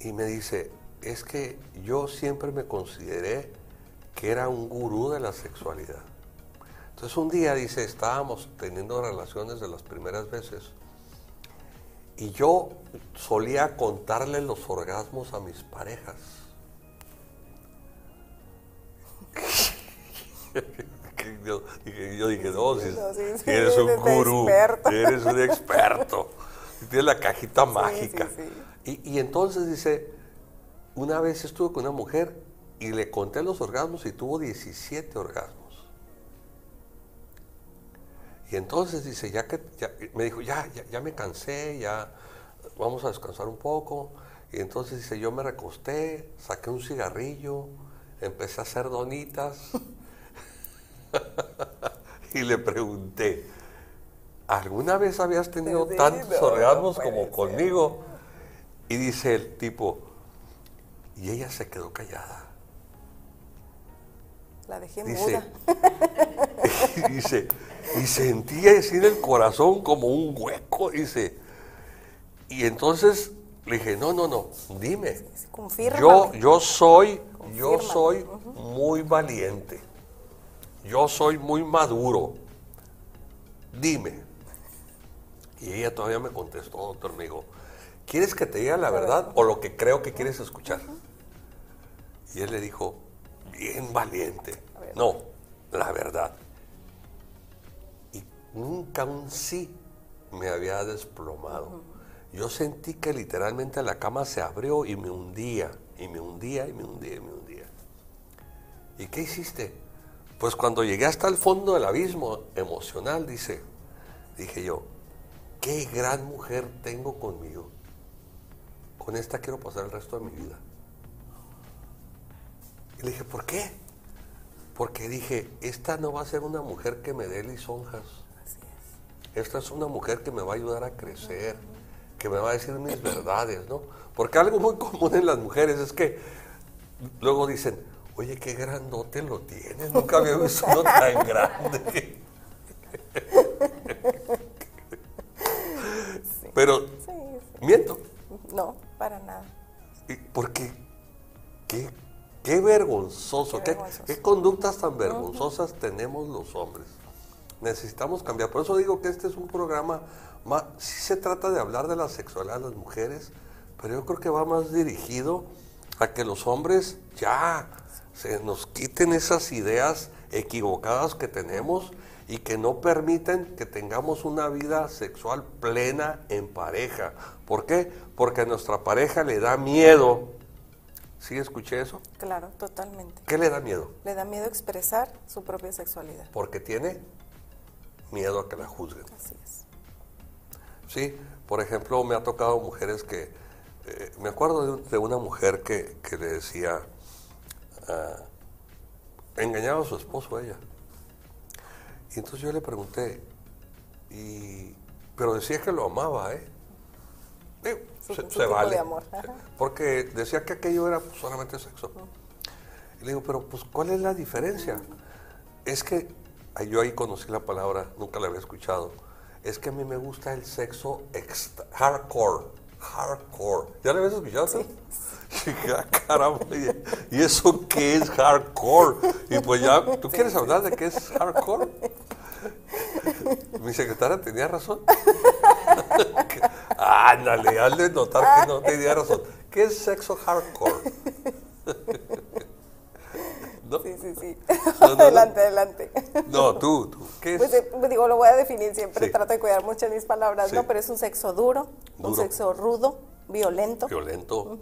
Y me dice, es que yo siempre me consideré que era un gurú de la sexualidad. Entonces un día, dice, estábamos teniendo relaciones de las primeras veces y yo solía contarle los orgasmos a mis parejas. Yo, dije- yo dije, no, si, No, sí, si sí, eres un gurú, eres un experto, tienes la cajita mágica. sí, Y, y entonces dice, una vez estuve con una mujer y le conté los orgasmos y tuvo 17 orgasmos. Y entonces dice, ya que, ya- me dijo, ya, ya, ya me cansé, ya vamos a descansar un poco. Y entonces dice, yo me recosté, saqué un cigarrillo, empecé a hacer donitas. y le pregunté, ¿alguna vez habías tenido tantos orgasmos no como conmigo? Y dice el tipo, y ella se quedó callada. La dejé Dice, muda. dice, y sentía así en el corazón como un hueco, dice. Y entonces le dije, no, no, no, dime. Confírmame. Yo, yo soy, yo soy muy valiente. Yo soy muy maduro. Dime. Y ella todavía me contestó, doctor, me dijo, ¿quieres que te diga la verdad o lo que creo que quieres escuchar? Y él le dijo, bien valiente. No, la verdad. Nunca un sí me había desplomado. Yo sentí que literalmente la cama se abrió y me hundía, y me hundía, y me hundía, y me hundía. ¿Y qué hiciste? Pues cuando llegué hasta el fondo del abismo emocional, dice, dije yo, qué gran mujer tengo conmigo. Con esta quiero pasar el resto de mi vida. Y le dije, ¿por qué? Porque dije, esta no va a ser una mujer que me dé lisonjas. Esta es una mujer que me va a ayudar a crecer, que me va a decir mis verdades, ¿no? Porque algo muy común en las mujeres es que luego dicen, oye, qué grandote lo tienes, nunca había visto uno tan grande. Pero Sí, sí. miento, No, para nada. y porque qué, qué vergonzoso, Qué qué, vergonzoso. qué conductas tan vergonzosas tenemos los hombres. Necesitamos cambiar. Por eso digo que este es un programa, más, sí se trata de hablar de la sexualidad de las mujeres, pero yo creo que va más dirigido a que los hombres ya se nos quiten esas ideas equivocadas que tenemos y que no permiten que tengamos una vida sexual plena en pareja. ¿Por qué? Porque a nuestra pareja le da miedo. ¿Sí escuché eso? Claro, totalmente. ¿Qué le da miedo? Le da miedo expresar su propia sexualidad. Porque tiene miedo a que la juzguen. Así es. Sí, por ejemplo, me ha tocado mujeres que, eh, me acuerdo de, de una mujer que, que le decía, ah, engañaba a su esposo a ella. Y entonces yo le pregunté, y, pero decía que lo amaba, ¿eh? Digo, Su- se, su se tipo vale. de amor. Porque decía que aquello era solamente sexo. Y le digo, pero pues, ¿cuál es la diferencia? Es que yo ahí conocí la palabra, nunca la había escuchado. Es que a mí me gusta el sexo extra- hardcore. Hardcore. ¿Ya la habías escuchado? Sí. ah, caramba, ¿y- ¿y eso qué es hardcore? Y pues ya, ¿tú quieres hablar de qué es hardcore? Mi secretaria tenía razón. Ándale, hazle notar que no tenía razón. ¿Qué es sexo hardcore? ¿No? Sí, sí, sí. No, no, no. adelante, adelante. No, tú, tú. ¿Qué es? Pues eh, digo, lo voy a definir siempre, Sí. trato de cuidar mucho mis palabras, Sí. ¿no? Pero es un sexo duro, un sexo rudo, violento. Violento.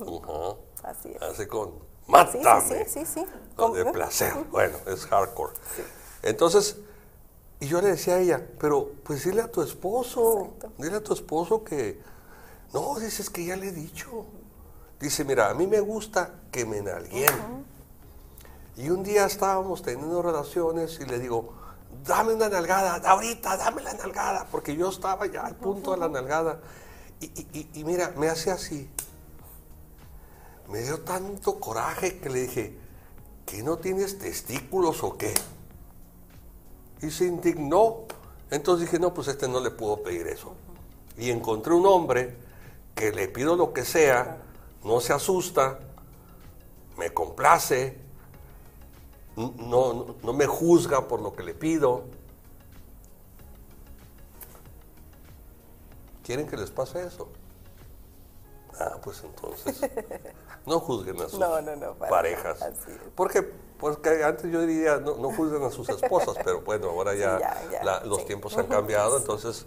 ajá. Así es. Hace con mátame. sí, sí, sí, Con- de placer. Bueno, es hardcore. Entonces, y yo le decía a ella, pero pues dile a tu esposo, Exacto. dile a tu esposo que, no, dices que ya le he dicho. Dice, mira, a mí me gusta que me nalguen. Y un día estábamos teniendo relaciones y le digo, dame una nalgada, ahorita, dame la nalgada, porque yo estaba ya al punto de la nalgada. Y, y- y- y mira, me hace así. Me dio tanto coraje que le dije, ¿que no tienes testículos o qué? Y se indignó. Entonces dije, no, pues este no le puedo pedir eso. Y encontré un hombre que le pido lo que sea, no se asusta, me complace, no, no, no me juzga por lo que le pido. ¿Quieren que les pase eso? Ah, pues entonces no juzguen a sus No, no, no, para parejas. Porque, porque antes yo diría, no, no juzguen a sus esposas, pero bueno, ahora ya, ya, ya, la- los sí. tiempos han cambiado, entonces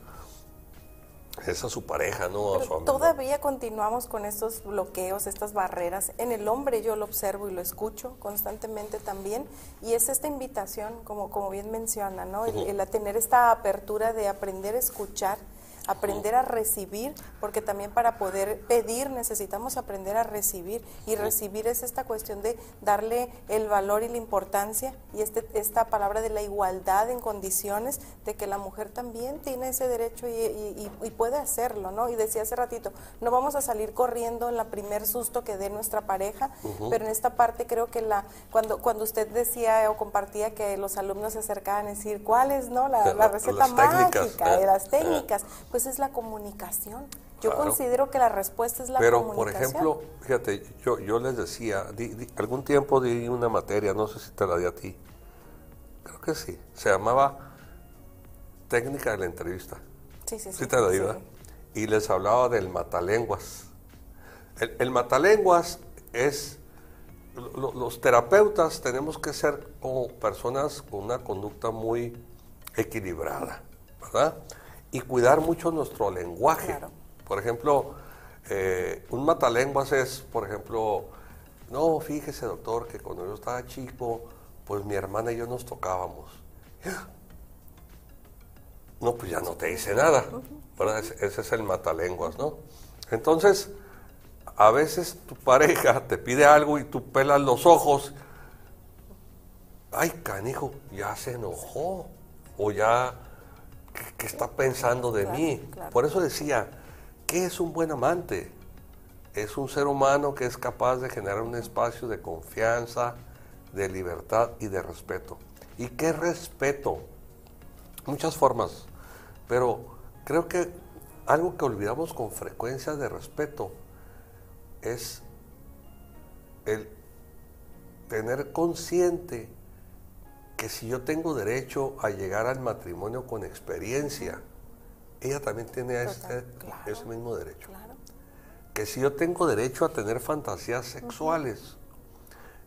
es a su pareja, no a su amigo. todavía continuamos con estos bloqueos, estas barreras. En el hombre yo lo observo y lo escucho constantemente también. Y es esta invitación, como, como bien menciona, ¿no? El, el tener esta apertura de aprender a escuchar, aprender a recibir, porque también para poder pedir necesitamos aprender a recibir y recibir es esta cuestión de darle el valor y la importancia y este, esta palabra de la igualdad en condiciones de que la mujer también tiene ese derecho y, puede hacerlo, ¿no? Y decía hace ratito, no vamos a salir corriendo en la primer susto que dé nuestra pareja, pero en esta parte creo que la cuando cuando usted decía o compartía que los alumnos se acercaban a decir cuál es, ¿no? La, receta mágica de las técnicas, pues es la comunicación. Yo considero que la respuesta es la Pero, por ejemplo, fíjate, yo, yo les decía, algún tiempo di una materia, no sé si te la di a ti, creo que sí, se llamaba técnica de la entrevista. Sí, sí, sí. Sí te la di, Y les hablaba del matalenguas. El, el matalenguas es, los terapeutas tenemos que ser como personas con una conducta muy equilibrada, ¿verdad? Y cuidar mucho nuestro lenguaje. Claro por ejemplo, eh, un matalenguas es, por ejemplo, no, fíjese doctor, que cuando yo estaba chico, pues mi hermana y yo nos tocábamos. No, pues ya no te dice nada. Ese es el matalenguas, ¿no? Entonces, a veces tu pareja te pide algo y tú pelas los ojos. Ay, canijo, ya se enojó. O ya, ¿qué, está pensando de mí? Por eso decía, ¿Qué es un buen amante? Es un ser humano que es capaz de generar un espacio de confianza, de libertad y de respeto. ¿Y qué respeto? Muchas formas, pero creo que algo que olvidamos con frecuencia de respeto es el tener consciente que si yo tengo derecho a llegar al matrimonio con experiencia, ella también tiene ese, mismo derecho. Que si yo tengo derecho a tener fantasías sexuales,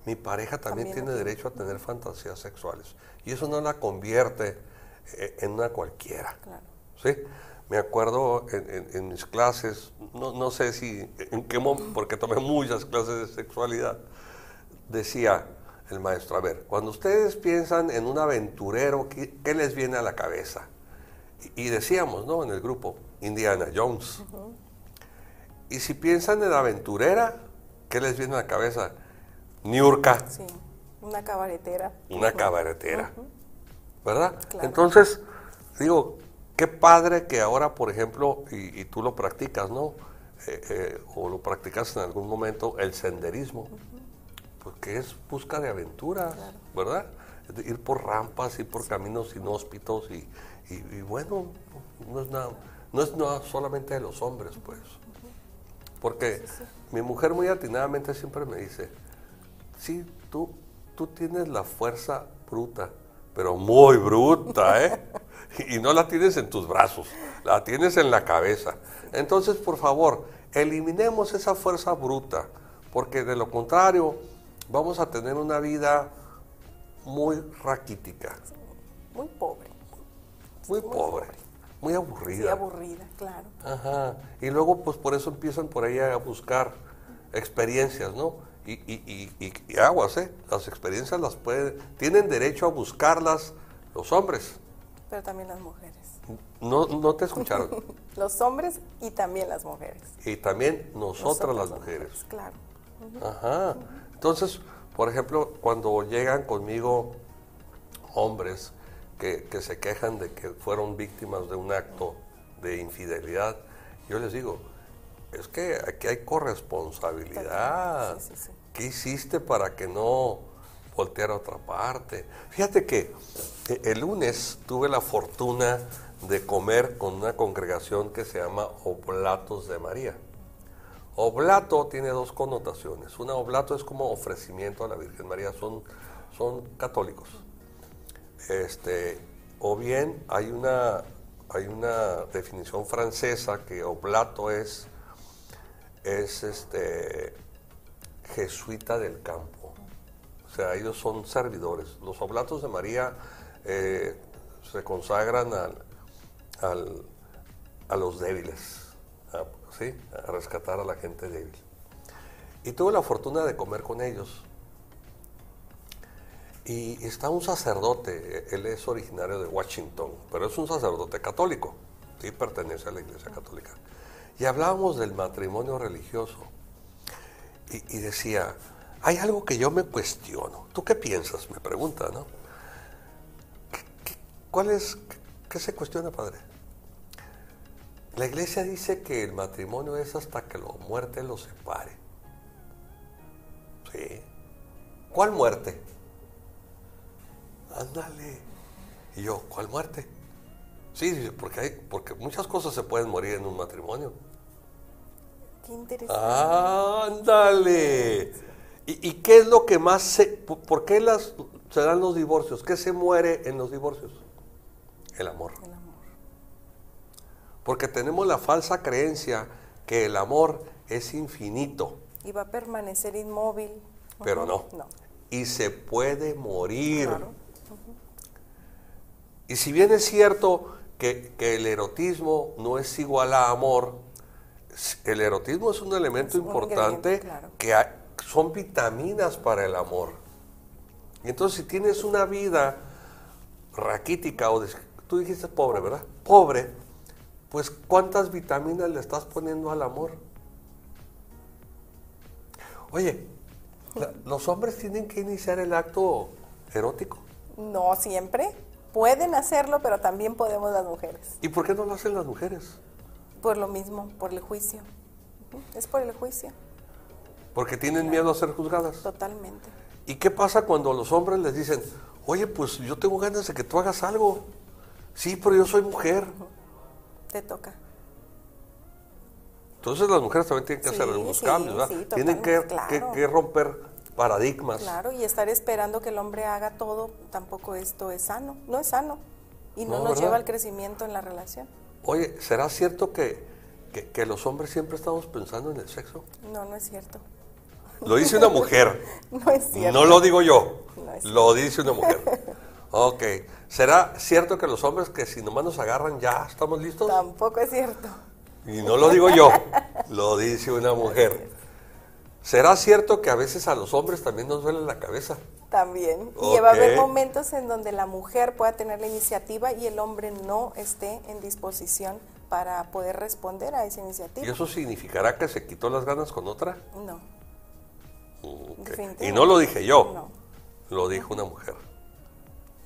mi pareja también, tiene derecho a tener fantasías sexuales. Y eso no la convierte eh, en una cualquiera. ¿sí? Me acuerdo en, mis clases, no, sé si, en qué momento, porque tomé muchas clases de sexualidad, decía el maestro, a ver, cuando ustedes piensan en un aventurero, qué les viene a la cabeza? Y decíamos, ¿no? En el grupo, Indiana Jones. Y si piensan en aventurera, ¿qué les viene a la cabeza? Niurka. Sí, una cabaretera. Una cabaretera. ¿Verdad? Entonces, digo, qué padre que ahora, por ejemplo, y, tú lo practicas, ¿no? Eh, eh, o lo practicas en algún momento, el senderismo. Porque es busca de aventuras, ¿verdad? Ir por rampas, ir por caminos inhóspitos y, y, bueno, no es, nada, no es nada solamente de los hombres, pues. Porque mi mujer muy atinadamente siempre me dice, sí, tú, tú tienes la fuerza bruta, pero muy bruta, ¿eh? y no la tienes en tus brazos, la tienes en la cabeza. Entonces, por favor, eliminemos esa fuerza bruta, porque de lo contrario vamos a tener una vida muy raquítica. Muy pobre muy pobre, muy aburrida. Muy aburrida, claro. Ajá. Y luego, pues por eso empiezan por ahí a buscar experiencias, ¿no? Y, y, y, y aguas, ¿eh? Las experiencias las pueden, tienen derecho a buscarlas los hombres. Pero también las mujeres. No, no te escucharon. los hombres y también las mujeres. Y también nosotras las mujeres. Claro. Ajá. Entonces, por ejemplo, cuando llegan conmigo hombres que, se quejan de que fueron víctimas de un acto de infidelidad, yo les digo, es que aquí hay corresponsabilidad. ¿Qué hiciste para que no volteara a otra parte? Fíjate que eh, el lunes tuve la fortuna de comer con una congregación que se llama Oblatos de María. Oblato tiene dos connotaciones. Una oblato es como ofrecimiento a la Virgen María, son, son católicos. Este, o bien hay una, hay una definición francesa que oblato es, es este, jesuita del campo. O sea, ellos son servidores. Los oblatos de María eh, se consagran al, a los débiles, a, a rescatar a la gente débil. Y tuve la fortuna de comer con ellos. Y está un sacerdote, él es originario de Washington, pero es un sacerdote católico. sí pertenece a la Iglesia Católica. Y hablábamos del matrimonio religioso. Y, decía, hay algo que yo me cuestiono. ¿Tú qué piensas? Me pregunta, ¿no? ¿Qué- qué- ¿Cuál es, qué se cuestiona, padre? La iglesia dice que el matrimonio es hasta que la muerte los separe. Sí. ¿Cuál muerte? Ándale. Y yo, ¿cuál muerte? Sí, porque, hay, porque muchas cosas se pueden morir en un matrimonio. Qué interesante. Ándale. ¿Y, y qué es lo que más se... por- ¿Por qué las, se dan los divorcios? ¿Qué se muere en los divorcios? El amor. El amor. Porque tenemos la falsa creencia que el amor es infinito, Y va a permanecer inmóvil. pero no. No. Y se puede morir. Claro. Y si bien es cierto que, que el erotismo no es igual a amor, el erotismo es un elemento Es importante claro. que hay- son vitaminas para el amor. Y entonces si tienes una vida raquítica o tú dijiste pobre, ¿verdad? Pobre, pues ¿cuántas vitaminas le estás poniendo al amor? Oye, la- los hombres tienen que iniciar el acto erótico. No siempre. Pueden hacerlo, pero también podemos las mujeres. ¿Y por qué no lo hacen las mujeres? Por lo mismo, por el juicio. Es por el juicio, Porque tienen miedo a ser juzgadas. totalmente. ¿Y qué pasa cuando los hombres les dicen, oye, pues yo tengo ganas de que tú hagas algo? Sí, pero yo soy mujer. Te toca. Entonces las mujeres también tienen que hacer algunos sí, cambios, ¿verdad? sí, tienen que, romper paradigmas. Claro, y estar esperando que el hombre haga todo, tampoco esto es sano. No es sano. Y no, No, nos ¿verdad? lleva al crecimiento en la relación. Oye, ¿será cierto que, que- que los hombres siempre estamos pensando en el sexo? No, no es cierto. Lo dice una mujer, No es cierto. no lo digo yo, No es lo dice una mujer. Ok, ¿será cierto que los hombres que si nomás nos agarran ya estamos listos? Tampoco es cierto. Y no lo digo yo, lo dice una mujer. ¿Será cierto que a veces a los hombres también nos duele la cabeza? También. Y va a haber momentos en donde la mujer pueda tener la iniciativa y el hombre no esté en disposición para poder responder a esa iniciativa. ¿Y eso significará que se quitó las ganas con otra? No. Y no lo dije yo, No. lo dijo una mujer.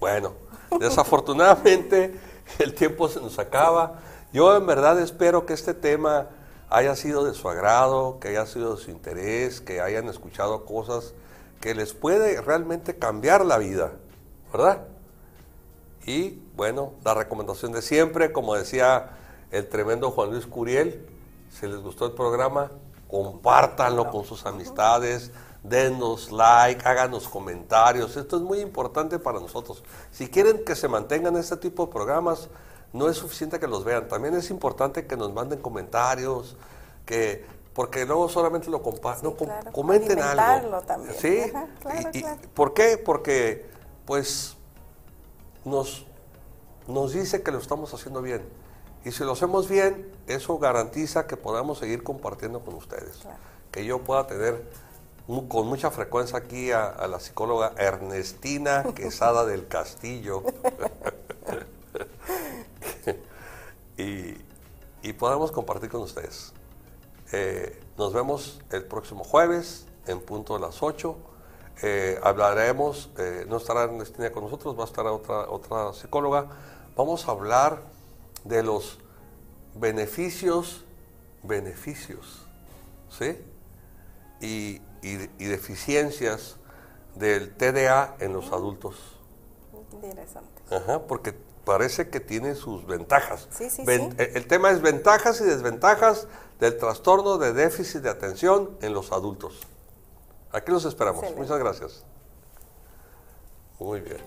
Bueno, desafortunadamente el tiempo se nos acaba. Yo en verdad espero que este tema haya sido de su agrado, que haya sido de su interés, que hayan escuchado cosas que les puede realmente cambiar la vida, ¿verdad? Y bueno, la recomendación de siempre, como decía el tremendo Juan Luis Curiel, si les gustó el programa, compártanlo con sus amistades, denos like, háganos comentarios. Esto es muy importante para nosotros. Si quieren que se mantengan este tipo de programas, no es suficiente que los vean, también es importante que nos manden comentarios, que porque luego solamente lo comparten, no, com- claro, comenten algo. también. Sí, Ajá, claro, y- y- claro. ¿por qué? Porque pues nos, nos dice que lo estamos haciendo bien. Y si lo hacemos bien, eso garantiza que podamos seguir compartiendo con ustedes. Que yo pueda tener con mucha frecuencia aquí a, a la psicóloga Ernestina Quesada del Castillo. y, y podamos compartir con ustedes. Eh, nos vemos el próximo jueves en punto de las 8. Eh, hablaremos, eh, no estará Ernestina con nosotros, va a estar otra, otra psicóloga. Vamos a hablar de los beneficios, beneficios, ¿sí? Y, y- y deficiencias del TDA en los adultos. Interesante. Ajá, porque parece que tiene sus ventajas. Sí, sí, Ven- sí. El, tema es ventajas y desventajas del trastorno de déficit de atención en los adultos. Aquí los esperamos. Excelente. Muchas gracias. Muy bien.